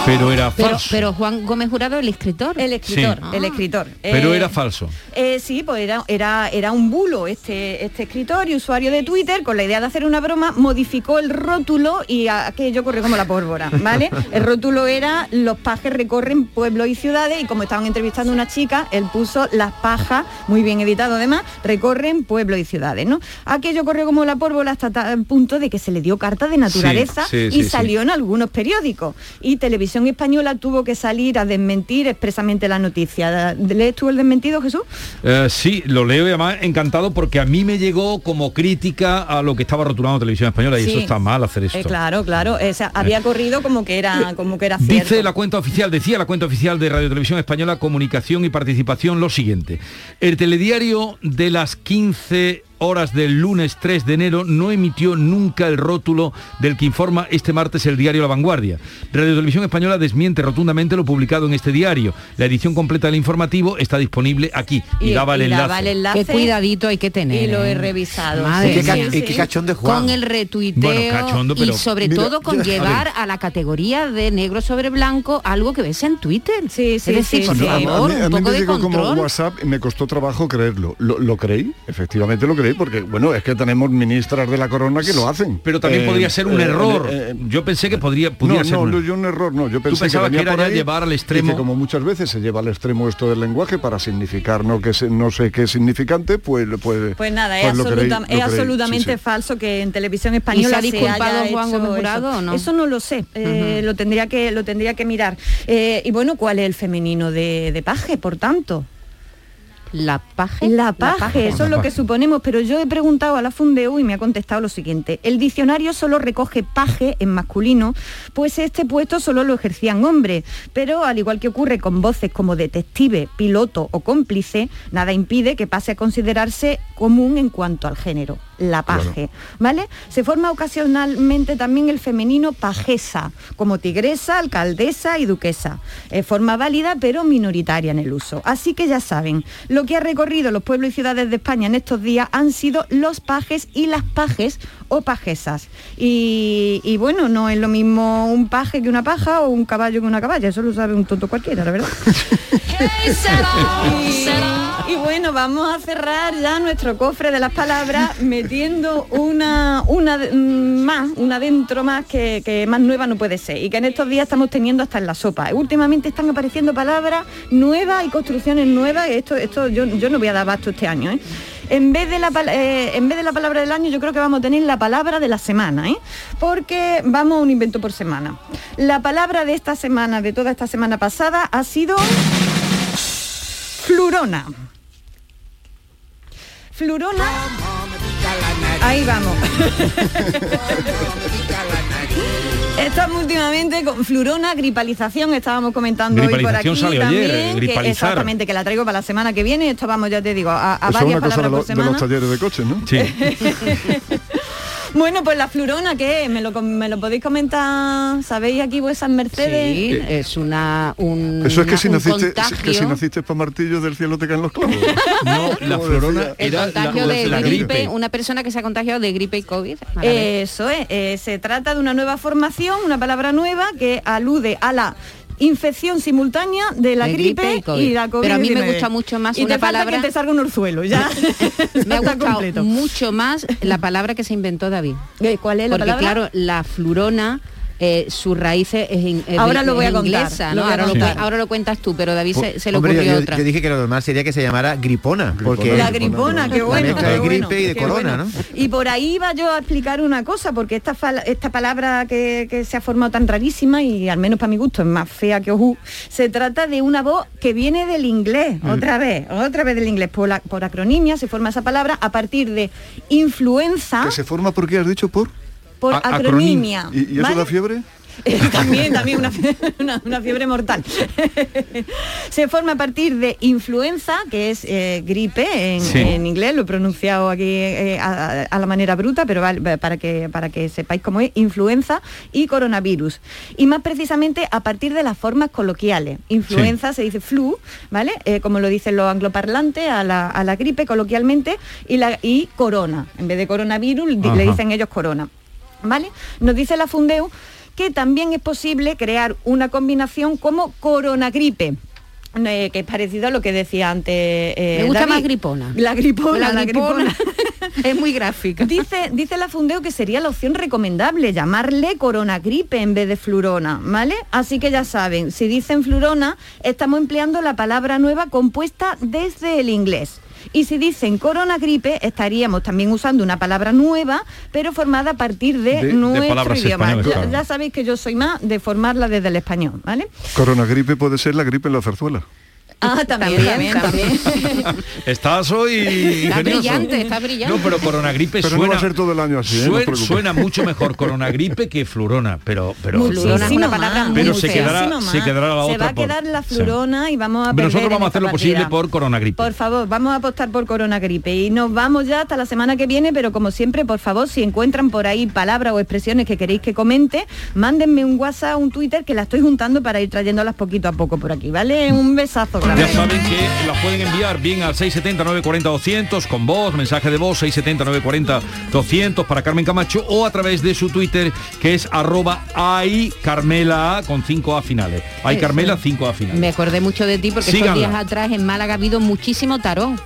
Pero era Pero, falso. pero Juan Gómez Jurado, el escritor. El escritor, Sí. el escritor. Pero Eh, era falso. Eh, sí, pues era, era, era un bulo este, este escritor y usuario de Twitter, con la idea de hacer una broma, modificó el rótulo y aquello corrió como la pólvora, ¿vale? El rótulo era los pajes recorren pueblos y ciudades y como estaban entrevistando a una chica, él puso las pajas, muy bien editado además, recorren pueblos y ciudades, ¿no? Aquello corrió como la pólvora hasta tal punto de que se le dio carta de naturaleza sí, y sí, sí. salió en algunos periódicos. Y Televisión Española tuvo que salir a desmentir expresamente la noticia. ¿Lees tú el desmentido, Jesús? Eh, sí, lo leo y además encantado porque a mí me llegó como crítica a lo que estaba rotulando Televisión Española y Sí. eso está mal hacer esto. Eh, claro, claro. O sea, había corrido como que era, como que era cierto. Dice la cuenta oficial, decía la cuenta oficial de Radio Televisión Española Comunicación y Participación lo siguiente. El telediario de las 15 horas del lunes 3 de enero no emitió nunca el rótulo del que informa este martes el diario La Vanguardia. Radio Televisión Española desmiente rotundamente lo publicado en este diario. La edición completa del informativo está disponible aquí y, daba el y enlace. daba el enlace. Qué cuidadito hay que tener. Y lo he ¿eh? revisado. Madre Y qué, ca- mía. y qué cachondo es Juan. Con el retuiteo Bueno, cachondo, pero- y sobre Mira, todo con llevar a, la categoría de negro sobre blanco algo que ves en Twitter. Sí, es sí, decir, sí, por sí. A- a mí- favor, a mí un poco me de llegó como control. WhatsApp y me costó trabajo creerlo. Lo, lo creí, efectivamente lo creí, porque bueno, es que tenemos ministras de la corona que lo hacen. Pero también Eh, podría ser un eh, error. eh, eh, yo pensé que podría, pudiera no, ser no, un yo un error no. Yo pensé pensabas que venía era por ya ahí llevar al y extremo- que como muchas veces se lleva al extremo esto del lenguaje para significar no que se- no sé qué significante, pues pues Pues nada, pues es, lo creí, absoluta- lo es creí, absolutamente sí, sí. falso que en televisión española ha disculpado Juan Gómez Jurado eso. o no? Eso no lo sé, eh, lo tendría que lo tendría que mirar. Eh, y bueno, ¿cuál es el femenino de, de paje, por tanto? La paje. La paje, eso es lo que suponemos, pero yo he preguntado a la Fundeu y me ha contestado lo siguiente. El diccionario solo recoge paje en masculino, pues este puesto solo lo ejercían hombres, pero al igual que ocurre con voces como detective, piloto o cómplice, nada impide que pase a considerarse común en cuanto al género, la paje, ¿vale? Se forma ocasionalmente también el femenino pajesa, como tigresa, alcaldesa y duquesa. Eh, forma válida pero minoritaria en el uso. Así que ya saben, lo que ha recorrido los pueblos y ciudades de España en estos días han sido los pajes y las pajes o pajesas. Y, y bueno, no es lo mismo un paje que una paja o un caballo que una caballa, eso lo sabe un tonto cualquiera, la verdad. y, y bueno, vamos a cerrar ya nuestro cofre de las palabras metiendo una, una mm, más, una dentro más que, más nueva no puede ser y que en estos días estamos teniendo hasta en la sopa. Últimamente están apareciendo palabras nuevas y construcciones nuevas. Esto, esto yo, yo no voy a dar basto este año. ¿eh? En vez, de la, eh, en vez de la palabra del año, yo creo que vamos a tener la palabra de la semana, ¿eh? porque vamos a un invento por semana. La palabra de esta semana, de toda esta semana pasada, ha sido Flurona. Flurona. Ahí vamos. Estamos últimamente con flurona, gripalización, estábamos comentando hoy por aquí salió ayer, también, que gripalizar. exactamente, que la traigo para la semana que viene, esto vamos, ya te digo, a, a Eso es varias una cosa palabras de, por los- de semana. los talleres de coches, ¿no? Sí. Bueno, pues la flurona, ¿qué es? ¿Me lo, me lo podéis comentar? ¿Sabéis aquí vuesas mercedes? Sí, es una un, Eso es que una- si un naciste, contagio. que si naciste para martillo del cielo te caen los clavos. No, la florona el era la, contagio de, la de gripe, gripe. una persona que se ha contagiado de gripe y COVID. Eso es, eh, se trata de una nueva formación, una palabra nueva que alude a la infección simultánea de la De gripe, gripe y COVID. y la COVID. Pero a mí me gusta mucho más y una te falta palabra- que te salga un orzuelo, ya. Me ha gustado completo. mucho más la palabra que se inventó David. Eh, ¿Cuál es la Porque palabra? claro, la flurona, eh, sus raíces es, in- es Ahora lo voy a contar, inglesa, lo ¿no? voy a ahora, lo, contar. ahora lo cuentas tú, pero David se, se le Hombre, ocurrió yo, otra. yo dije que lo normal sería que se llamara gripona, porque La gripona, qué bueno. de bueno, gripe y de corona, bueno. ¿no? Y por ahí iba yo a explicar una cosa, porque esta, fal- esta palabra que, que se ha formado tan rarísima y al menos para mi gusto es más fea que ojú, se trata de una voz que viene del inglés, Mm. otra vez, otra vez del inglés. Por, la- por acronimia se forma esa palabra a partir de influenza Que se forma porque has dicho por. Por A- acronimia. ¿Y, y eso ¿vale? da fiebre? Eh, también, también una, fie- una- una fiebre mortal. Se forma a partir de influenza, que es eh, gripe en, Sí. en inglés, lo he pronunciado aquí eh, a, a la manera bruta, pero vale, para, que, para que sepáis cómo es, influenza y coronavirus. Y más precisamente a partir de las formas coloquiales. Influenza se dice flu, ¿vale? Eh, como lo dicen los angloparlantes, a la, a la gripe coloquialmente, y, la, y corona. En vez de coronavirus, le dicen ellos corona. ¿Vale? Nos dice la Fundeu que también es posible crear una combinación como coronagripe. eh, que es parecido a lo que decía antes eh, Me gusta David. más gripona. la gripona La la gripona. es muy gráfica. Dice, dice la Fundeo que sería la opción recomendable, llamarle coronagripe en vez de flurona, ¿vale? Así que ya saben, si dicen flurona, estamos empleando la palabra nueva compuesta desde el inglés. Y si dicen coronagripe, estaríamos también usando una palabra nueva, pero formada a partir de, De- nuestro idioma. Ya, claro. ya sabéis que yo soy más de formarla desde el español, ¿vale? Coronagripe puede ser la gripe en la zarzuela. Ah, también, también, también. Estás hoy Está brillante, está brillante. No, pero coronagripe Pero no suena, va a ser todo el año así, ¿eh? No suena mucho mejor coronagripe que flurona, pero pero Flurona es una Muchísimo palabra más, muy Pero se quedará- se quedará la Se otra va a por- quedar la sí. flurona y vamos a Pero nosotros vamos a hacer lo posible por coronagripe. Por favor, vamos a apostar por coronagripe y nos vamos ya hasta la semana que viene, pero como siempre, por favor, si encuentran por ahí palabras o expresiones que queréis que comente, mándenme un WhatsApp, un Twitter, que la estoy juntando para ir trayéndolas poquito a poco por aquí, ¿vale? Un besazo. Ya saben que las pueden enviar bien al 670 940 200 con voz, mensaje de voz 670 940 200 para Carmen Camacho o a través de su Twitter que es arroba ay Carmela con 5 A finales. Ay Carmela sí. 5 A finales. Me acordé mucho de ti porque estos días atrás en Málaga ha habido muchísimo tarot.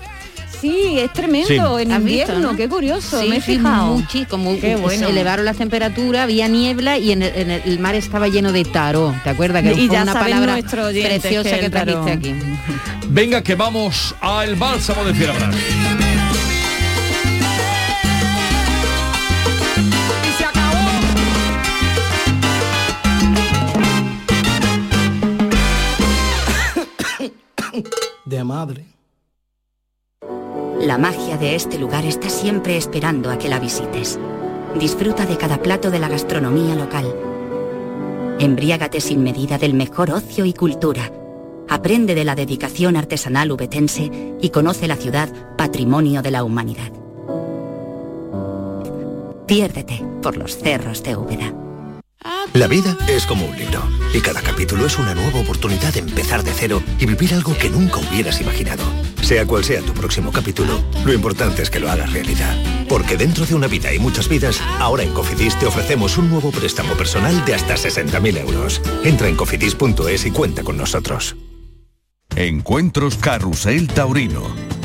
Sí, es tremendo, Sí. en ¿Has visto, invierno, no? qué curioso, Sí, me he fijado. muchi- como Qué bueno. se elevaron las temperaturas, había niebla y en el, en el- el mar estaba lleno de tarot. ¿Te acuerdas? Que Y fue ya una palabra preciosa que trajiste aquí. Venga que vamos al bálsamo de Fiera Brás. De madre. La magia de este lugar está siempre esperando a que la visites. Disfruta de cada plato de la gastronomía local. Embriágate sin medida del mejor ocio y cultura. Aprende de la dedicación artesanal ubetense y conoce la ciudad patrimonio de la humanidad. Piérdete por los cerros de Úbeda. La vida es como un libro y cada capítulo es una nueva oportunidad de empezar de cero y vivir algo que nunca hubieras imaginado. Sea cual sea tu próximo capítulo, lo importante es que lo hagas realidad. Porque dentro de una vida y muchas vidas, ahora en Cofidis te ofrecemos un nuevo préstamo personal de hasta 60.000 euros. Entra en cofidis.es y cuenta con nosotros. Encuentros Carrusel Taurino.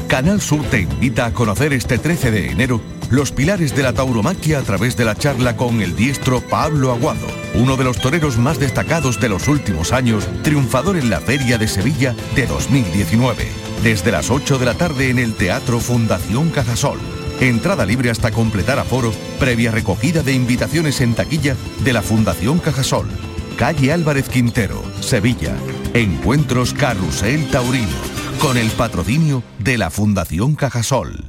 Canal Sur te invita a conocer este 13 de enero los pilares de la tauromaquia a través de la charla con el diestro Pablo Aguado, uno de los toreros más destacados de los últimos años, triunfador en la Feria de Sevilla de 2019. Desde las 8 de la tarde en el Teatro Fundación Cajasol. Entrada libre hasta completar aforo, previa recogida de invitaciones en taquilla de la Fundación Cajasol. Calle Álvarez Quintero, Sevilla. Encuentros Carrusel Taurino. con el patrocinio de la Fundación Cajasol.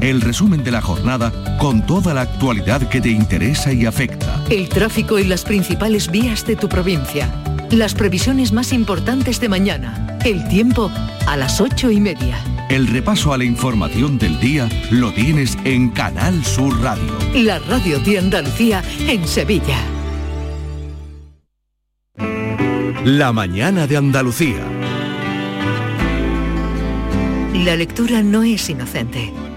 El resumen de la jornada con toda la actualidad que te interesa y afecta. El tráfico y las principales vías de tu provincia. Las previsiones más importantes de mañana. El tiempo a las ocho y media. El repaso a la información del día lo tienes en Canal Sur Radio. La radio de Andalucía en Sevilla. La mañana de Andalucía. La lectura no es inocente,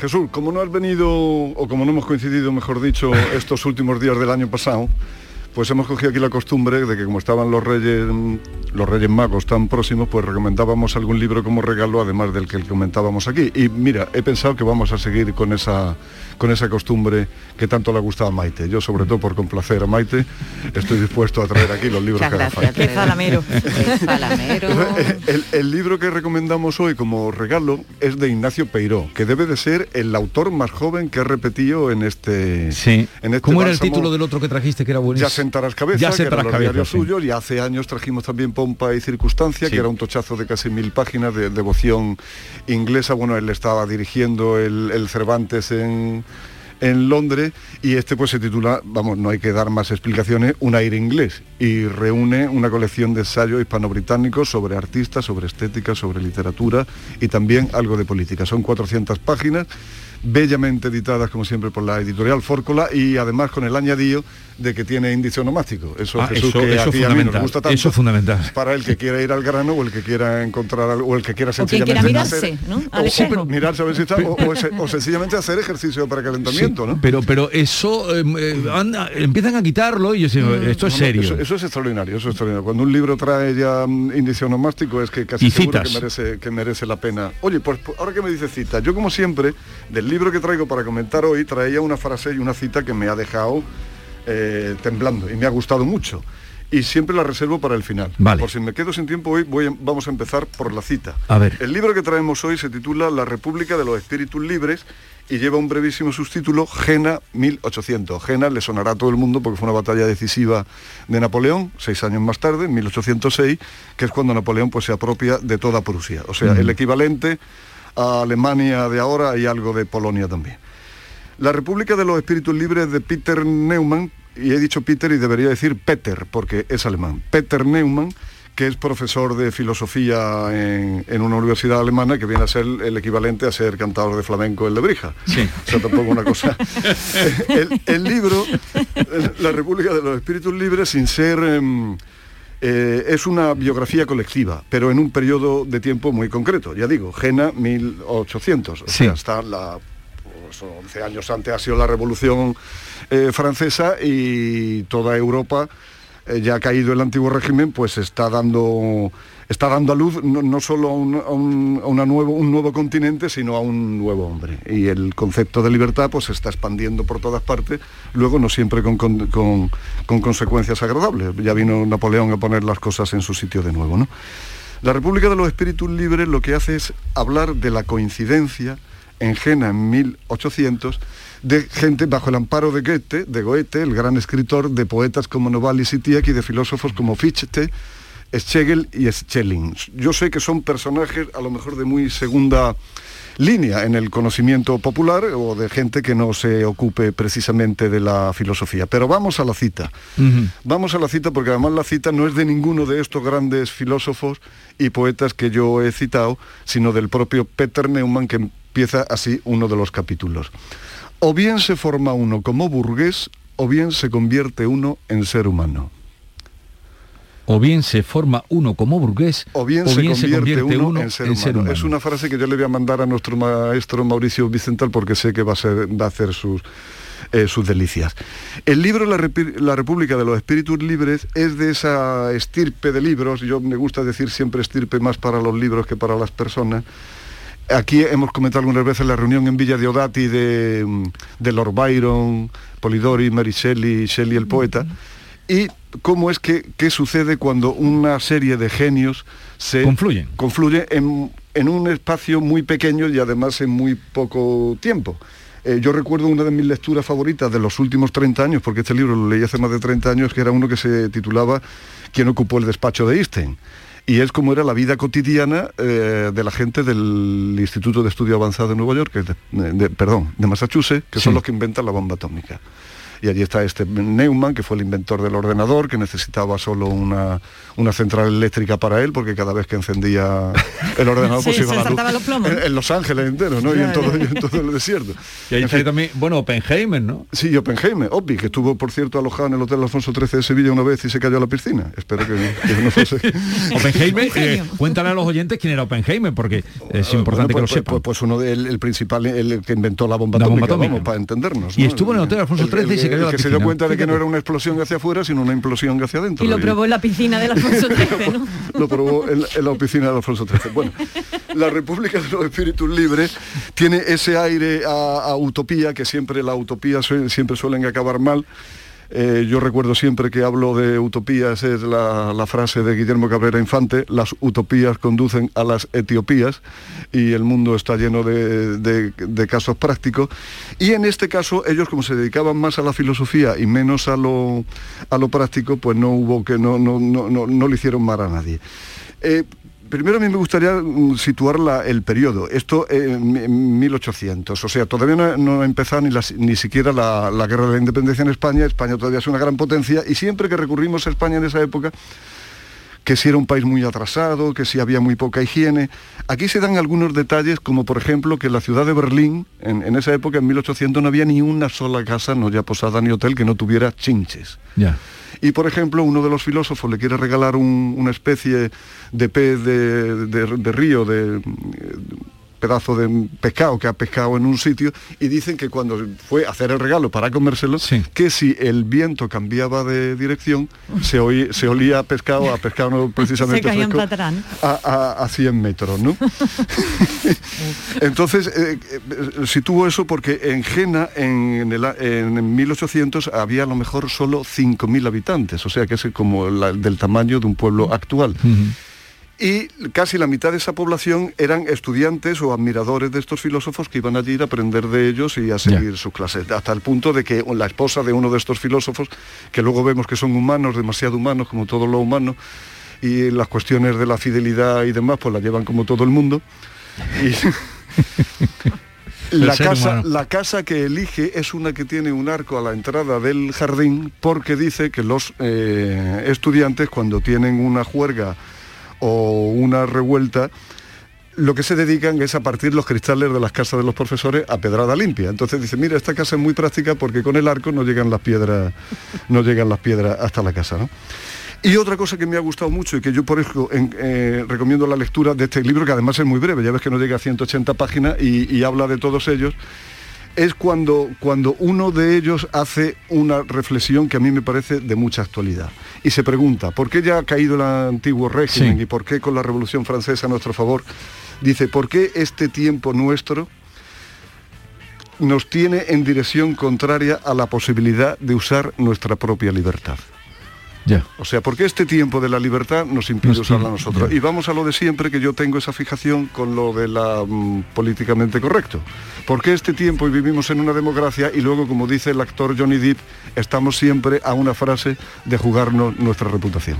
Jesús, como no has venido, o como no hemos coincidido, mejor dicho, estos últimos días del año pasado, pues hemos cogido aquí la costumbre de que como estaban los reyes, los reyes magos tan próximos, pues recomendábamos algún libro como regalo, además del que comentábamos aquí. Y mira, he pensado que vamos a seguir con esa, con esa costumbre que tanto le gusta a Maite. Yo, sobre todo por complacer a Maite, estoy dispuesto a traer aquí los libros que haga falta. Qué zalamero. El, el libro que recomendamos hoy como regalo es de Ignacio Peiró, que debe de ser el autor más joven que ha repetido en este... Sí. En este ¿Cómo era el título del otro que trajiste que era buenísimo? Sentarás cabeza, Ya que sentarás los cabeza, diarios sí. suyos, y hace años trajimos también Pompa y Circunstancia, Sí. que era un tochazo de casi mil páginas de devoción inglesa. Bueno, él estaba dirigiendo el, el Cervantes en, en Londres y este pues se titula, vamos, no hay que dar más explicaciones, Un aire inglés y reúne una colección de ensayos hispano-británicos sobre artistas, sobre estética, sobre literatura y también algo de política. Son 400 páginas bellamente editadas como siempre por la editorial Fórcola y además con el añadido de que tiene índice onomástico. Eso, Ah, Jesús, eso- que eso a es ti y a mí nos fundamental. gusta tanto. Eso es fundamental. Para el que quiera ir al grano o el que quiera encontrar algo, o el que quiera O quien sencillamente quiera hacer- mirarse, o- o mirarse a ver si está, o, o o sencillamente hacer ejercicio para calentamiento, ¿no? Pero, pero eso eh, eh, anda- empiezan a quitarlo y yo digo, esto es serio. Eso, eso es extraordinario, eso es extraordinario. Cuando un libro trae ya mm, índice onomástico es que casi Y seguro citas. que merece, que merece la pena. Oye, pues pues, ahora que me dice cita, yo como siempre, del libro que traigo para comentar hoy, traía una frase y una cita que me ha dejado eh, temblando y me ha gustado mucho. Y siempre la reservo para el final. Vale. Por si me quedo sin tiempo hoy, voy vamos a empezar por la cita. A ver. El libro que traemos hoy se titula La República de los Espíritus Libres y lleva un brevísimo subtítulo, Jena 1800. Jena le sonará a todo el mundo porque fue una batalla decisiva de Napoleón, seis años más tarde, en 1806, que es cuando Napoleón pues, se apropia de toda Prusia. O sea, el equivalente a Alemania de ahora y algo de Polonia también. La República de los Espíritus Libres de Peter Neumann, y he dicho Peter y debería decir Peter, porque es alemán. Peter Neumann, que es profesor de filosofía en, en una universidad alemana, que viene a ser el equivalente a ser cantador de flamenco en Lebrija. Sí. O sea, tampoco una cosa. el, el libro, La República de los Espíritus Libres, sin ser... em, eh, es una biografía colectiva, pero en un periodo de tiempo muy concreto. Ya digo, Jena 1800. O Sí. sea, está la, pues, 11 años antes ha sido la Revolución eh, Francesa y toda Europa, eh, ya ha caído el antiguo régimen, pues está dando, está dando a luz no, solo a, un, a un- a una nuevo, un nuevo continente, sino a un nuevo hombre. Y el concepto de libertad pues se está expandiendo por todas partes, luego no siempre con, con- con- con consecuencias agradables. Ya vino Napoleón a poner las cosas en su sitio de nuevo. ¿no? La República de los Espíritus Libres lo que hace es hablar de la coincidencia en Jena en 1800 de gente bajo el amparo de Goethe, de Goethe, el gran escritor de poetas como Novalis y Tieck y de filósofos como Fichte, Schlegel y Schelling. Yo sé que son personajes a lo mejor de muy segunda línea en el conocimiento popular o de gente que no se ocupe precisamente de la filosofía. Pero vamos a la cita. Vamos a la cita porque además la cita no es de ninguno de estos grandes filósofos y poetas que yo he citado, sino del propio Peter Neumann que empieza así uno de los capítulos. O bien se forma uno como burgués o bien se convierte uno en ser humano. O bien se forma uno como burgués, o bien, se, convierte uno, en, ser, humano. Es una frase que yo le voy a mandar a nuestro maestro Mauricio Vicental porque sé que va a, ser, va a hacer sus, eh, sus delicias. El libro la, la, República de los Espíritus Libres es de esa estirpe de libros, yo me gusta decir siempre estirpe más para los libros que para las personas, Aquí hemos comentado algunas veces la reunión en Villa Diodati de, de Lord Byron, Polidori, Mary Shelley, Shelley el poeta, y cómo es que qué sucede cuando una serie de genios se confluyen, confluye en, en un espacio muy pequeño y además en muy poco tiempo. Eh, yo recuerdo una de mis lecturas favoritas de los últimos 30 años, porque este libro lo leí hace más de 30 años, que era uno que se titulaba ¿Quién ocupó el despacho de Einstein? Y es como era la vida cotidiana eh, de la gente del Instituto de Estudio Avanzado de Nueva York, de, perdón, de Massachusetts, que son los que inventan la bomba atómica y allí está este Neumann, que fue el inventor del ordenador, que necesitaba solo una, una central eléctrica para él, porque cada vez que encendía el ordenador pues iba la luz. En, Los Ángeles entero, ¿no? Y, en todo, el desierto. Y ahí está también, bueno, Oppenheimer, ¿no? Sí, Oppenheimer, Oppi, que estuvo, por cierto, alojado en el Hotel Alfonso XIII de Sevilla una vez y se cayó a la piscina. Espero que, no fuese. Oppenheimer, eh, cuéntale a los oyentes quién era Oppenheimer, porque es ah, importante que lo pues, sepan. Pues, pues, uno del el principal, el que inventó la bomba, atómica, para entendernos. Y estuvo en el Hotel Alfonso XIII y se que se dio cuenta de que no era una explosión hacia afuera, sino una implosión hacia adentro. Y lo probó en la piscina del Alfonso XIII, ¿no? lo probó en, la piscina del Alfonso XIII. Bueno, la República de los Espíritus Libres tiene ese aire a, utopía, que siempre la utopía siempre suelen acabar mal. Eh, yo recuerdo siempre que hablo de utopías, es la, frase de Guillermo Cabrera Infante, las utopías conducen a las etiopías y el mundo está lleno de, casos prácticos. Y en este caso ellos como se dedicaban más a la filosofía y menos a lo, a lo práctico, pues no hubo que, no, no, no, no, le hicieron mal a nadie. Eh, primero a mí me gustaría mm, situar el periodo. Esto en 1800, o sea, todavía no, ha empezado ni, ni siquiera la, guerra de la independencia en España. España todavía es una gran potencia y siempre que recurrimos a España en esa época, que si era un país muy atrasado, que si había muy poca higiene. Aquí se dan algunos detalles, como por ejemplo que la ciudad de Berlín, en, esa época, en 1800, no había ni una sola casa, no ya posada ni hotel, que no tuviera chinches. Ya. Y por ejemplo, uno de los filósofos le quiere regalar una especie de pez de, río, de pedazo de pescado que ha pescado en un sitio y dicen que cuando fue a hacer el regalo para comérselo, que si el viento cambiaba de dirección, se, se olía a pescado, a pescado no precisamente fresco, a, a, 100 metros, ¿no? Entonces, eh, eh, situó eso porque en Jena, en, el, en 1800, había a lo mejor solo 5.000 habitantes, o sea que es como del tamaño de un pueblo actual y casi la mitad de esa población eran estudiantes o admiradores de estos filósofos que iban allí a aprender de ellos y a seguir sus clases, hasta el punto de que la esposa de uno de estos filósofos, que luego vemos que son humanos, demasiado humanos como todo lo humano, y las cuestiones de la fidelidad y demás, pues la llevan como todo el mundo. La casa, la casa, que elige es una que tiene un arco a la entrada del jardín porque dice que los eh, estudiantes cuando tienen una juerga o una revuelta, lo que se dedican es a partir los cristales de las casas de los profesores a pedrada limpia. Entonces dice, mira, esta casa es muy práctica porque con el arco no llegan las piedras, no llegan las piedras hasta la casa. Y otra cosa que me ha gustado mucho y que yo por eso eh, recomiendo la lectura de este libro, que además es muy breve, ya ves que no llega a 180 páginas y habla de todos ellos, es cuando, cuando uno de ellos hace una reflexión que a mí me parece de mucha actualidad. Y se pregunta, ¿por qué ya ha caído el antiguo régimen y por qué con la Revolución Francesa a nuestro favor? Dice, ¿por qué este tiempo nuestro nos tiene en dirección contraria a la posibilidad de usar nuestra propia libertad? O sea, porque este tiempo de la libertad nos impide usarla a nosotros. Y vamos a lo de siempre, que yo tengo esa fijación con lo de la mm, políticamente correcto. Porque este tiempo y vivimos en una democracia y luego, como dice el actor Johnny Depp, estamos siempre a una frase de jugarnos nuestra reputación.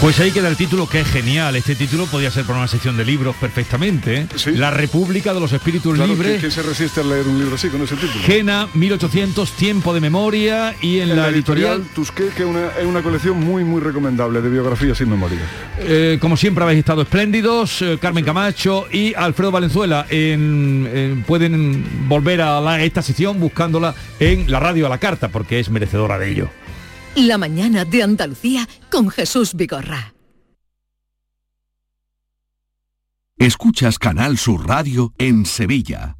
Pues ahí queda el título que es genial. Este título podría ser para una sección de libros perfectamente. ¿eh? La República de los Espíritus Claro, Libres. ¿quién- se resiste a leer un libro así con ese título? Gena 1800, Tiempo de Memoria y en, la, editorial, Tusqué, que es una, es una colección muy muy recomendable de biografías sin memoria. eh, como siempre habéis estado espléndidos, eh, Carmen Camacho y Alfredo Valenzuela. En- en- pueden volver a la- esta sección buscándola en la radio a la carta porque es merecedora de ello. La mañana de Andalucía con Jesús Vigorra. Escuchas Canal Sur Radio en Sevilla.